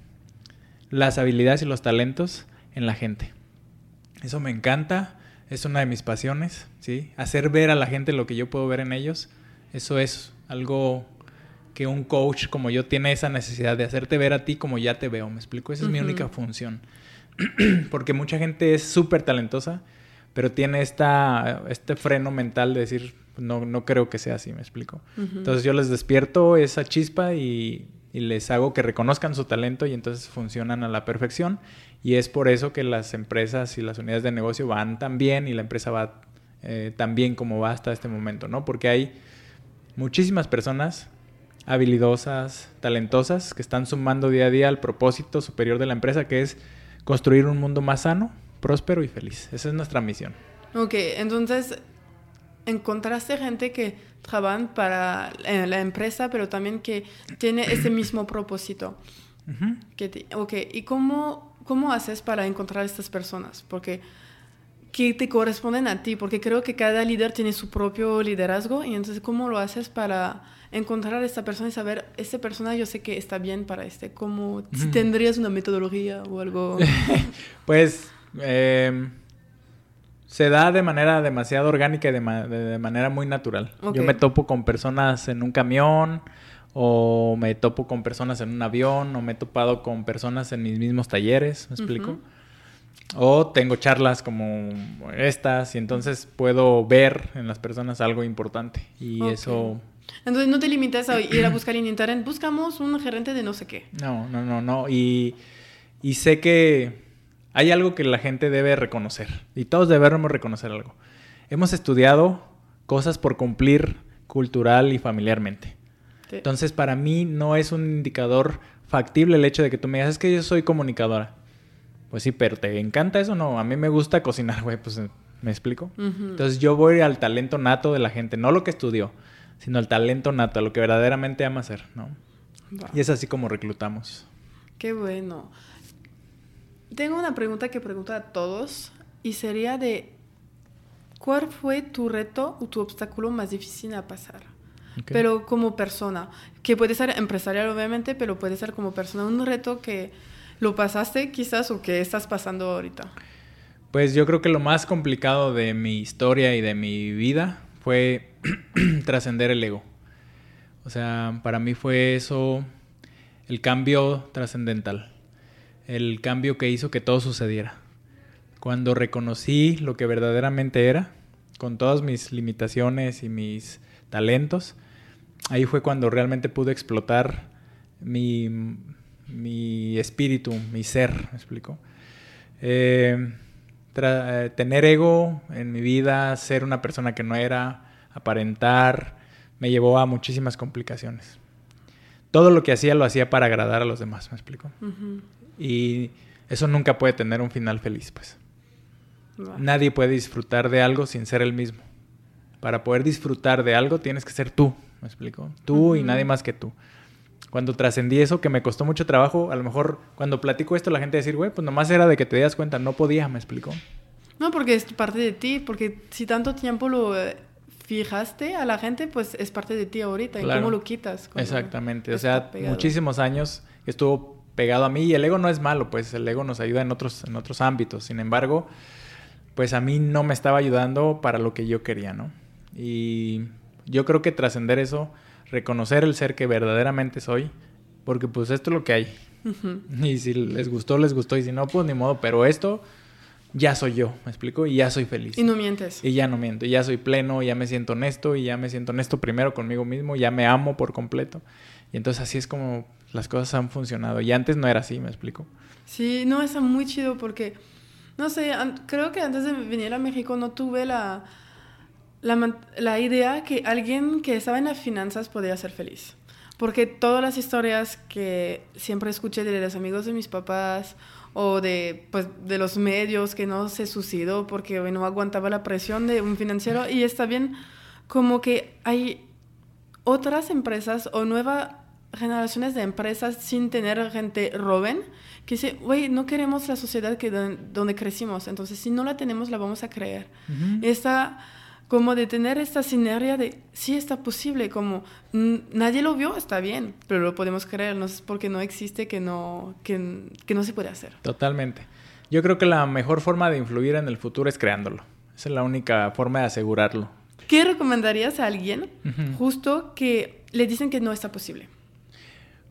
las habilidades y los talentos en la gente. Eso me encanta, es una de mis pasiones, ¿sí? Hacer ver a la gente lo que yo puedo ver en ellos, eso es algo que un coach como yo tiene esa necesidad de hacerte ver a ti como ya te veo, ¿me explico? Esa es mi única función. porque mucha gente es súper talentosa, pero tiene esta, este freno mental de decir, no, no creo que sea así, me explico. Entonces yo les despierto esa chispa y, les hago que reconozcan su talento y entonces funcionan a la perfección. Y es por eso que las empresas y las unidades de negocio van tan bien y la empresa va eh, tan bien como va hasta este momento, ¿no? Porque hay muchísimas personas habilidosas, talentosas, que están sumando día a día al propósito superior de la empresa, que es construir un mundo más sano, próspero y feliz. Esa es nuestra misión. Ok, entonces encontraste gente que trabaja para la empresa, pero también que tiene ese mismo propósito. ok, ¿y cómo, cómo haces para encontrar estas personas? Porque que te corresponden a ti, porque creo que cada líder tiene su propio liderazgo y entonces ¿cómo lo haces para encontrar a esta persona y saber, esta persona yo sé que está bien para este? ¿Cómo, si tendrías una metodología o algo? pues eh, se da de manera demasiado orgánica y de, manera muy natural. Yo me topo con personas en un camión, o me topo con personas en un avión, o me he topado con personas en mis mismos talleres, ¿me explico? O tengo charlas como estas y entonces puedo ver en las personas algo importante y eso... Entonces no te limitas a ir a buscar en internet, buscamos un gerente de no sé qué. No, no, no, no. Y, y sé que hay algo que la gente debe reconocer y todos debemos reconocer algo. Hemos estudiado cosas por cumplir cultural y familiarmente. Entonces, para mí no es un indicador factible el hecho de que tú me digas, es que yo soy comunicadora. Pues sí, pero ¿te encanta eso? No, a mí me gusta cocinar, güey, pues me explico. Entonces yo voy al talento nato de la gente, no lo que estudió, sino al talento nato, a lo que verdaderamente ama hacer, ¿no? Y es así como reclutamos. Qué bueno. Tengo una pregunta que pregunto a todos y sería de ¿cuál fue tu reto o tu obstáculo más difícil a pasar? Pero como persona, que puede ser empresarial obviamente, pero puede ser como persona, un reto que lo pasaste quizás o que estás pasando ahorita. Pues yo creo que lo más complicado de mi historia y de mi vida fue trascender el ego. O sea, para mí fue eso el cambio trascendental, el cambio que hizo que todo sucediera. Cuando reconocí lo que verdaderamente era, con todas mis limitaciones y mis talentos, ahí fue cuando realmente pude explotar mi, mi espíritu, mi ser, ¿me explico? Eh, eh, tener ego en mi vida, ser una persona que no era, aparentar, me llevó a muchísimas complicaciones. Todo lo que hacía lo hacía para agradar a los demás, ¿me explico? Y eso nunca puede tener un final feliz, pues. Nadie puede disfrutar de algo sin ser el mismo. Para poder disfrutar de algo tienes que ser tú, ¿me explico? Tú y nadie más que tú. Cuando trascendí eso, que me costó mucho trabajo, a lo mejor cuando platico esto la gente decir, güey, pues nomás era de que te das cuenta, no podía, ¿me explico? No, porque es parte de ti, porque si tanto tiempo lo eh, fijaste a la gente, pues es parte de ti ahorita. ¿Y cómo lo quitas? Exactamente. O sea, muchísimos años estuvo pegado a mí y el ego no es malo, pues el ego nos ayuda en otros, en otros ámbitos. Sin embargo, pues a mí no me estaba ayudando para lo que yo quería, ¿no? Y yo creo que trascender eso, reconocer el ser que verdaderamente soy, porque pues esto es lo que hay. Y si les gustó, les gustó, y si no, pues ni modo, pero esto ya soy yo, ¿me explico? Y ya soy feliz. Y no mientes. Y ya no miento, y ya soy pleno, ya me siento honesto, y ya me siento honesto primero conmigo mismo, ya me amo por completo. Y entonces así es como las cosas han funcionado. Y antes no era así, ¿me explico? Sí, no, está muy chido porque, no sé, creo que antes de venir a México no tuve la, la, la idea que alguien que estaba en las finanzas podía ser feliz. Porque todas las historias que siempre escuché de los amigos de mis papás o de, pues, de los medios que no se suicidó porque no aguantaba la presión de un financiero. Y está bien como que hay otras empresas o nuevas generaciones de empresas sin tener gente joven que dice, güey, no queremos la sociedad que donde crecimos, entonces si no la tenemos la vamos a creer. Está como de tener esta sinergia de sí está posible, como nadie lo vio, está bien, pero lo podemos creer, no es porque no existe que no, que, que, no se puede hacer. Totalmente. Yo creo que la mejor forma de influir en el futuro es creándolo. Esa es la única forma de asegurarlo. ¿Qué recomendarías a alguien justo que le dicen que no está posible?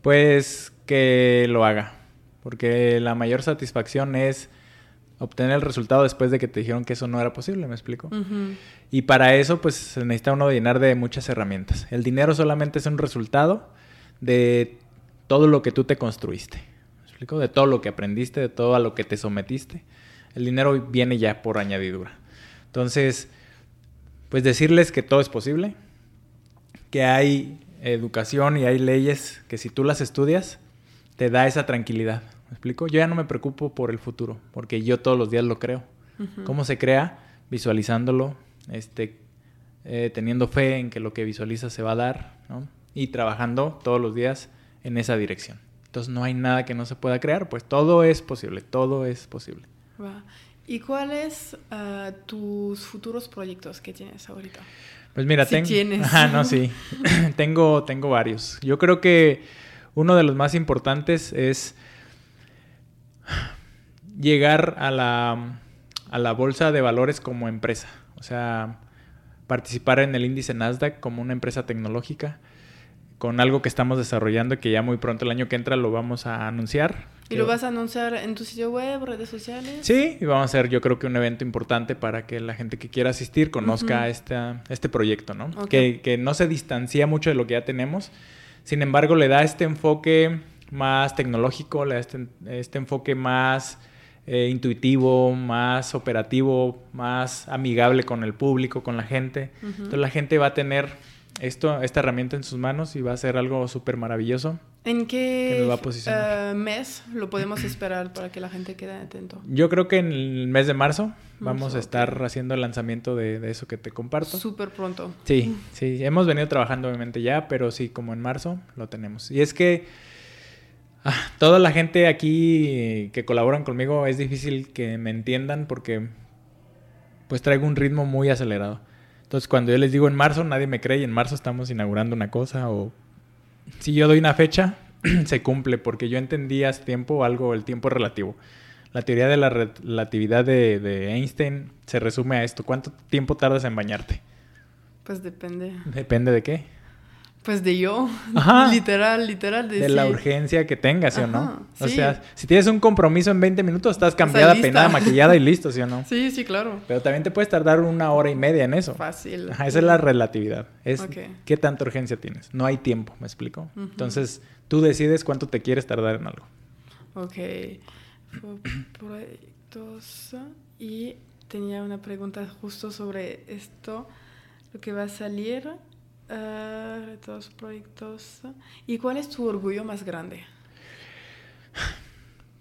Pues que lo haga, porque la mayor satisfacción es obtener el resultado después de que te dijeron que eso no era posible, ¿me explico? Y para eso, pues se necesita uno llenar de muchas herramientas. El dinero solamente es un resultado de todo lo que tú te construiste, ¿me explico? De todo lo que aprendiste, de todo a lo que te sometiste. El dinero viene ya por añadidura. Entonces, pues decirles que todo es posible, que hay educación y hay leyes que si tú las estudias, te da esa tranquilidad. ¿Me explico? Yo ya no me preocupo por el futuro, porque yo todos los días lo creo. ¿Cómo se crea? Visualizándolo, este, eh, teniendo fe en que lo que visualiza se va a dar, ¿no? Y trabajando todos los días en esa dirección. Entonces no hay nada que no se pueda crear, pues todo es posible, todo es posible. ¿Y cuáles uh, tus futuros proyectos que tienes ahorita? Pues mira, tengo... No, sí. tengo, tengo varios. Yo creo que uno de los más importantes es llegar a la, a la bolsa de valores como empresa. O sea, participar en el índice Nasdaq como una empresa tecnológica con algo que estamos desarrollando y que ya muy pronto el año que entra lo vamos a anunciar. ¿Y lo vas a anunciar en tu sitio web, redes sociales? Sí, y vamos a hacer yo creo que un evento importante para que la gente que quiera asistir conozca este proyecto, ¿no? Que, que, no se distancia mucho de lo que ya tenemos, sin embargo le da este enfoque más tecnológico, le da este, este enfoque más eh, intuitivo, más operativo, más amigable con el público, con la gente. Entonces la gente va a tener esto, esta herramienta en sus manos y va a ser algo súper maravilloso. ¿En qué eh, mes lo podemos esperar para que la gente quede atento? Yo creo que en el mes de marzo vamos a estar haciendo el lanzamiento de, de eso que te comparto. Súper pronto. Sí, sí, hemos venido trabajando obviamente ya, pero sí, como en marzo lo tenemos. Y es que Ah, toda la gente aquí que colaboran conmigo es difícil que me entiendan porque pues traigo un ritmo muy acelerado. Entonces cuando yo les digo en marzo nadie me cree y en marzo estamos inaugurando una cosa o si yo doy una fecha se cumple porque yo entendí hace tiempo algo, el tiempo relativo. La teoría de la relatividad de, de Einstein se resume a esto. ¿Cuánto tiempo tardas en bañarte? Pues depende. ¿Depende de qué? Pues de yo. Ajá. literal, literal. De, De, la sí. urgencia que tengas, ¿sí o no? Ajá, O sí. sea, si tienes un compromiso en 20 minutos, estás cambiada, peinada, maquillada y listo, ¿sí o no? Sí, sí, claro. Pero también te puedes tardar una hora y media en eso. Fácil. Ajá, esa es la relatividad. Es qué tanta urgencia tienes. No hay tiempo, ¿me explico? Entonces, tú decides cuánto te quieres tardar en algo. Ok. Proyectos. Y tenía una pregunta justo sobre esto. Lo que va a salir. Ah, retos, proyectos. ¿Y cuál es tu orgullo más grande?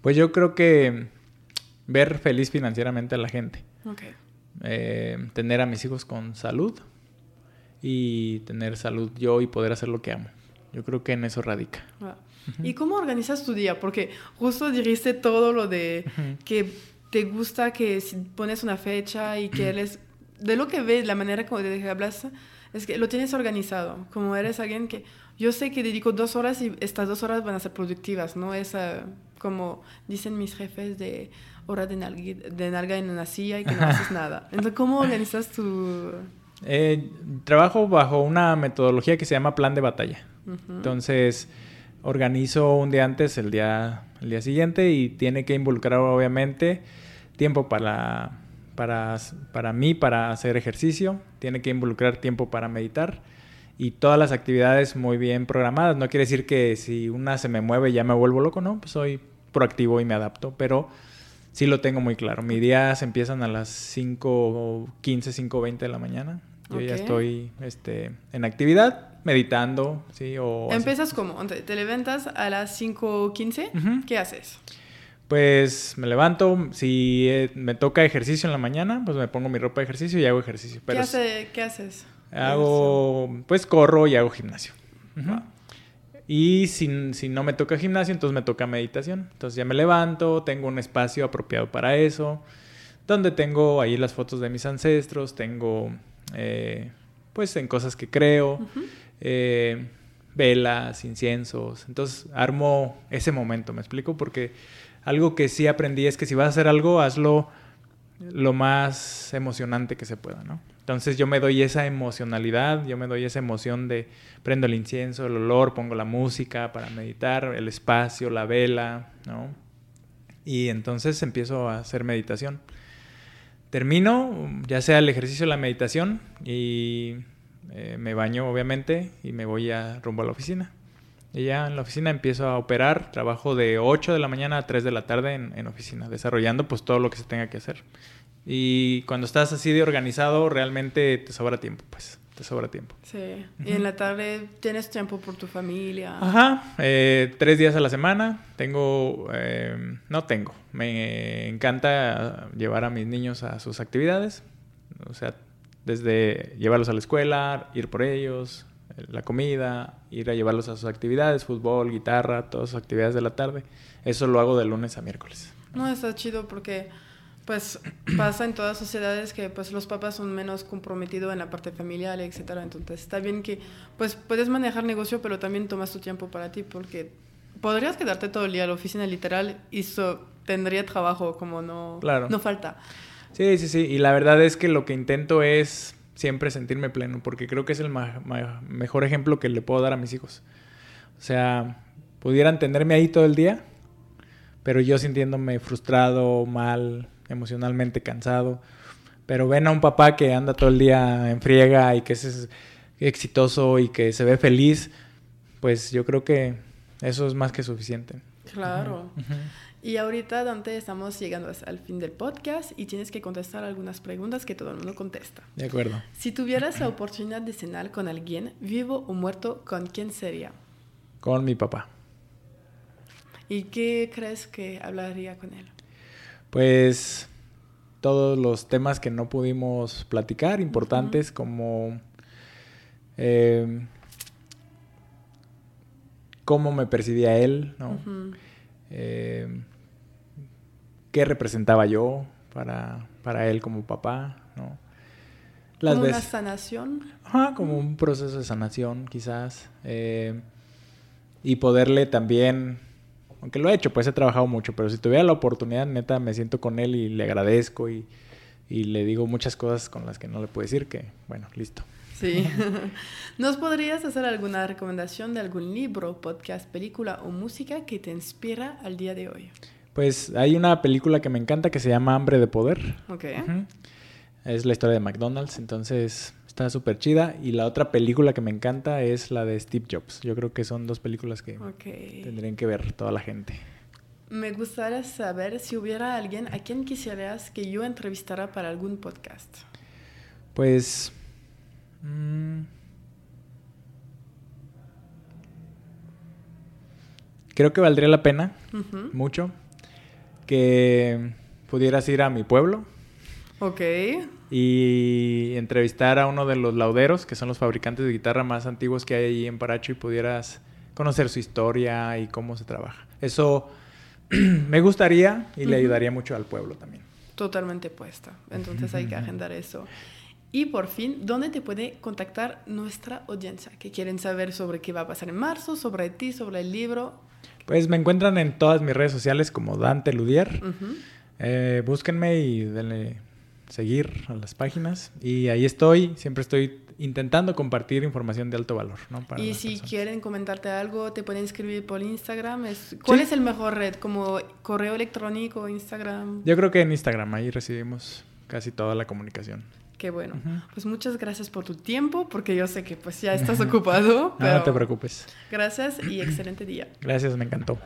Pues yo creo que ver feliz financieramente a la gente. Ok. Eh, tener a mis hijos con salud y tener salud yo y poder hacer lo que amo. Yo creo que en eso radica. Ah. ¿Y cómo organizas tu día? Porque justo dijiste todo lo de que te gusta que si pones una fecha y que eres... De lo que ves, la manera como te hablas, es que lo tienes organizado. Como eres alguien que... Yo sé que dedico dos horas y estas dos horas van a ser productivas, ¿no? Es ah, como dicen mis jefes de hora de nalga, de nalga en una silla y que no haces nada. Entonces, ¿cómo organizas tu...? Eh, trabajo bajo una metodología que se llama plan de batalla. Entonces, organizo un día antes, el día, el día siguiente, y tiene que involucrar, obviamente, tiempo para, para, para mí, para hacer ejercicio, tiene que involucrar tiempo para meditar, y todas las actividades muy bien programadas. No quiere decir que si una se me mueve ya me vuelvo loco, no, pues soy proactivo y me adapto, pero sí lo tengo muy claro. Mis días empiezan a las 5.15, 5.20 de la mañana. Yo ya Ok. estoy este, en actividad, meditando, ¿sí? O así. Empiezas como, Ent- te levantas a las 5.15, Ujú. ¿qué haces? Pues me levanto, si eh, me toca ejercicio en la mañana, pues me pongo mi ropa de ejercicio y hago ejercicio. Pero ¿Qué, hace- qué haces? hago, pues corro y hago gimnasio. Y si, si no me toca gimnasio, entonces me toca meditación. Entonces ya me levanto, tengo un espacio apropiado para eso, donde tengo ahí las fotos de mis ancestros, tengo eh, pues en cosas que creo, eh, velas, inciensos. Entonces armo ese momento, ¿me explico? Porque algo que sí aprendí es que si vas a hacer algo, hazlo lo más emocionante que se pueda, ¿no? Entonces yo me doy esa emocionalidad, yo me doy esa emoción de prendo el incienso, el olor, pongo la música para meditar, el espacio, la vela, ¿no? Y entonces empiezo a hacer meditación. Termino, ya sea el ejercicio la meditación, y eh, me baño obviamente y me voy a rumbo a la oficina. Y ya en la oficina empiezo a operar, trabajo de 8 de la mañana a 3 de la tarde en, en oficina, desarrollando pues todo lo que se tenga que hacer. Y cuando estás así de organizado, realmente te sobra tiempo, pues, te sobra tiempo. Sí. Y en la tarde tienes tiempo por tu familia. Ajá, eh, tres días a la semana. Tengo, eh, no tengo, me encanta llevar a mis niños a sus actividades. O sea, desde llevarlos a la escuela, ir por ellos, la comida, ir a llevarlos a sus actividades, fútbol, guitarra, todas sus actividades de la tarde. Eso lo hago de lunes a miércoles. No, está chido porque pues pasa en todas sociedades que pues los papás son menos comprometidos en la parte familiar, etcétera. Entonces está bien que pues puedes manejar negocio, pero también tomas tu tiempo para ti porque podrías quedarte todo el día en la oficina literal y so- tendría trabajo como no, Claro. no falta. Sí, sí, sí. Y la verdad es que lo que intento es siempre sentirme pleno, porque creo que es el mejor ejemplo que le puedo dar a mis hijos. O sea, pudieran tenerme ahí todo el día, pero yo sintiéndome frustrado, mal, emocionalmente cansado. Pero ven a un papá que anda todo el día en friega y que es exitoso y que se ve feliz, pues yo creo que eso es más que suficiente. Claro. Y ahorita, Dante, estamos llegando al fin del podcast y tienes que contestar algunas preguntas que todo el mundo contesta. De acuerdo. Si tuvieras la oportunidad de cenar con alguien, vivo o muerto, ¿con quién sería? Con mi papá. ¿Y qué crees que hablaría con él? Pues todos los temas que no pudimos platicar, importantes como eh, cómo me percibía él, ¿no? Eh, qué representaba yo para, para él como papá, ¿no? Las ¿Como una sanación? Ajá, como un proceso de sanación, quizás. eh, y poderle también Aunque lo he hecho, pues he trabajado mucho, pero si tuviera la oportunidad, neta, me siento con él y le agradezco y, y le digo muchas cosas con las que no le puedo decir que, bueno, listo. Sí. ¿Nos podrías hacer alguna recomendación de algún libro, podcast, película o música que te inspira al día de hoy? Pues hay una película que me encanta que se llama Hambre de Poder. Ok. Es la historia de McDonald's, entonces está súper chida. Y la otra película que me encanta es la de Steve Jobs. Yo creo que son dos películas que tendrían que ver toda la gente. Me gustaría saber si hubiera alguien a quien quisieras que yo entrevistara para algún podcast. Pues... mm, creo que valdría la pena mucho que pudieras ir a mi pueblo Ok. y entrevistar a uno de los lauderos, que son los fabricantes de guitarra más antiguos que hay allí en Paracho, y pudieras conocer su historia y cómo se trabaja. Eso me gustaría y le ayudaría mucho al pueblo también. Totalmente puesta. Entonces hay que agendar eso. Y por fin, ¿dónde te puede contactar nuestra audiencia? Que quieren saber sobre qué va a pasar en marzo, sobre ti, sobre el libro. Pues me encuentran en todas mis redes sociales como Dante Ludier. Ujú. Eh, búsquenme y denle seguir a las páginas. Y ahí estoy, siempre estoy intentando compartir información de alto valor. ¿no? Para y si personas. quieren comentarte algo, te pueden escribir por Instagram. ¿Cuál Sí. es el mejor red? ¿Como correo electrónico, Instagram? Yo creo que en Instagram ahí recibimos casi toda la comunicación. Qué bueno. Pues muchas gracias por tu tiempo, porque yo sé que pues ya estás ocupado. Pero No te preocupes. Gracias y excelente día. Gracias, me encantó.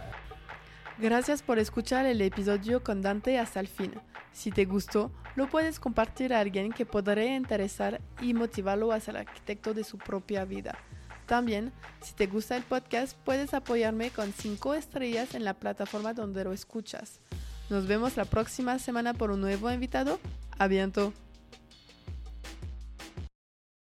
Gracias por escuchar el episodio con Dante hasta el fin. Si te gustó, lo puedes compartir a alguien que podría interesar y motivarlo a ser arquitecto de su propia vida. También, si te gusta el podcast, puedes apoyarme con 5 estrellas en la plataforma donde lo escuchas. Nos vemos la próxima semana por un nuevo invitado. A bientôt.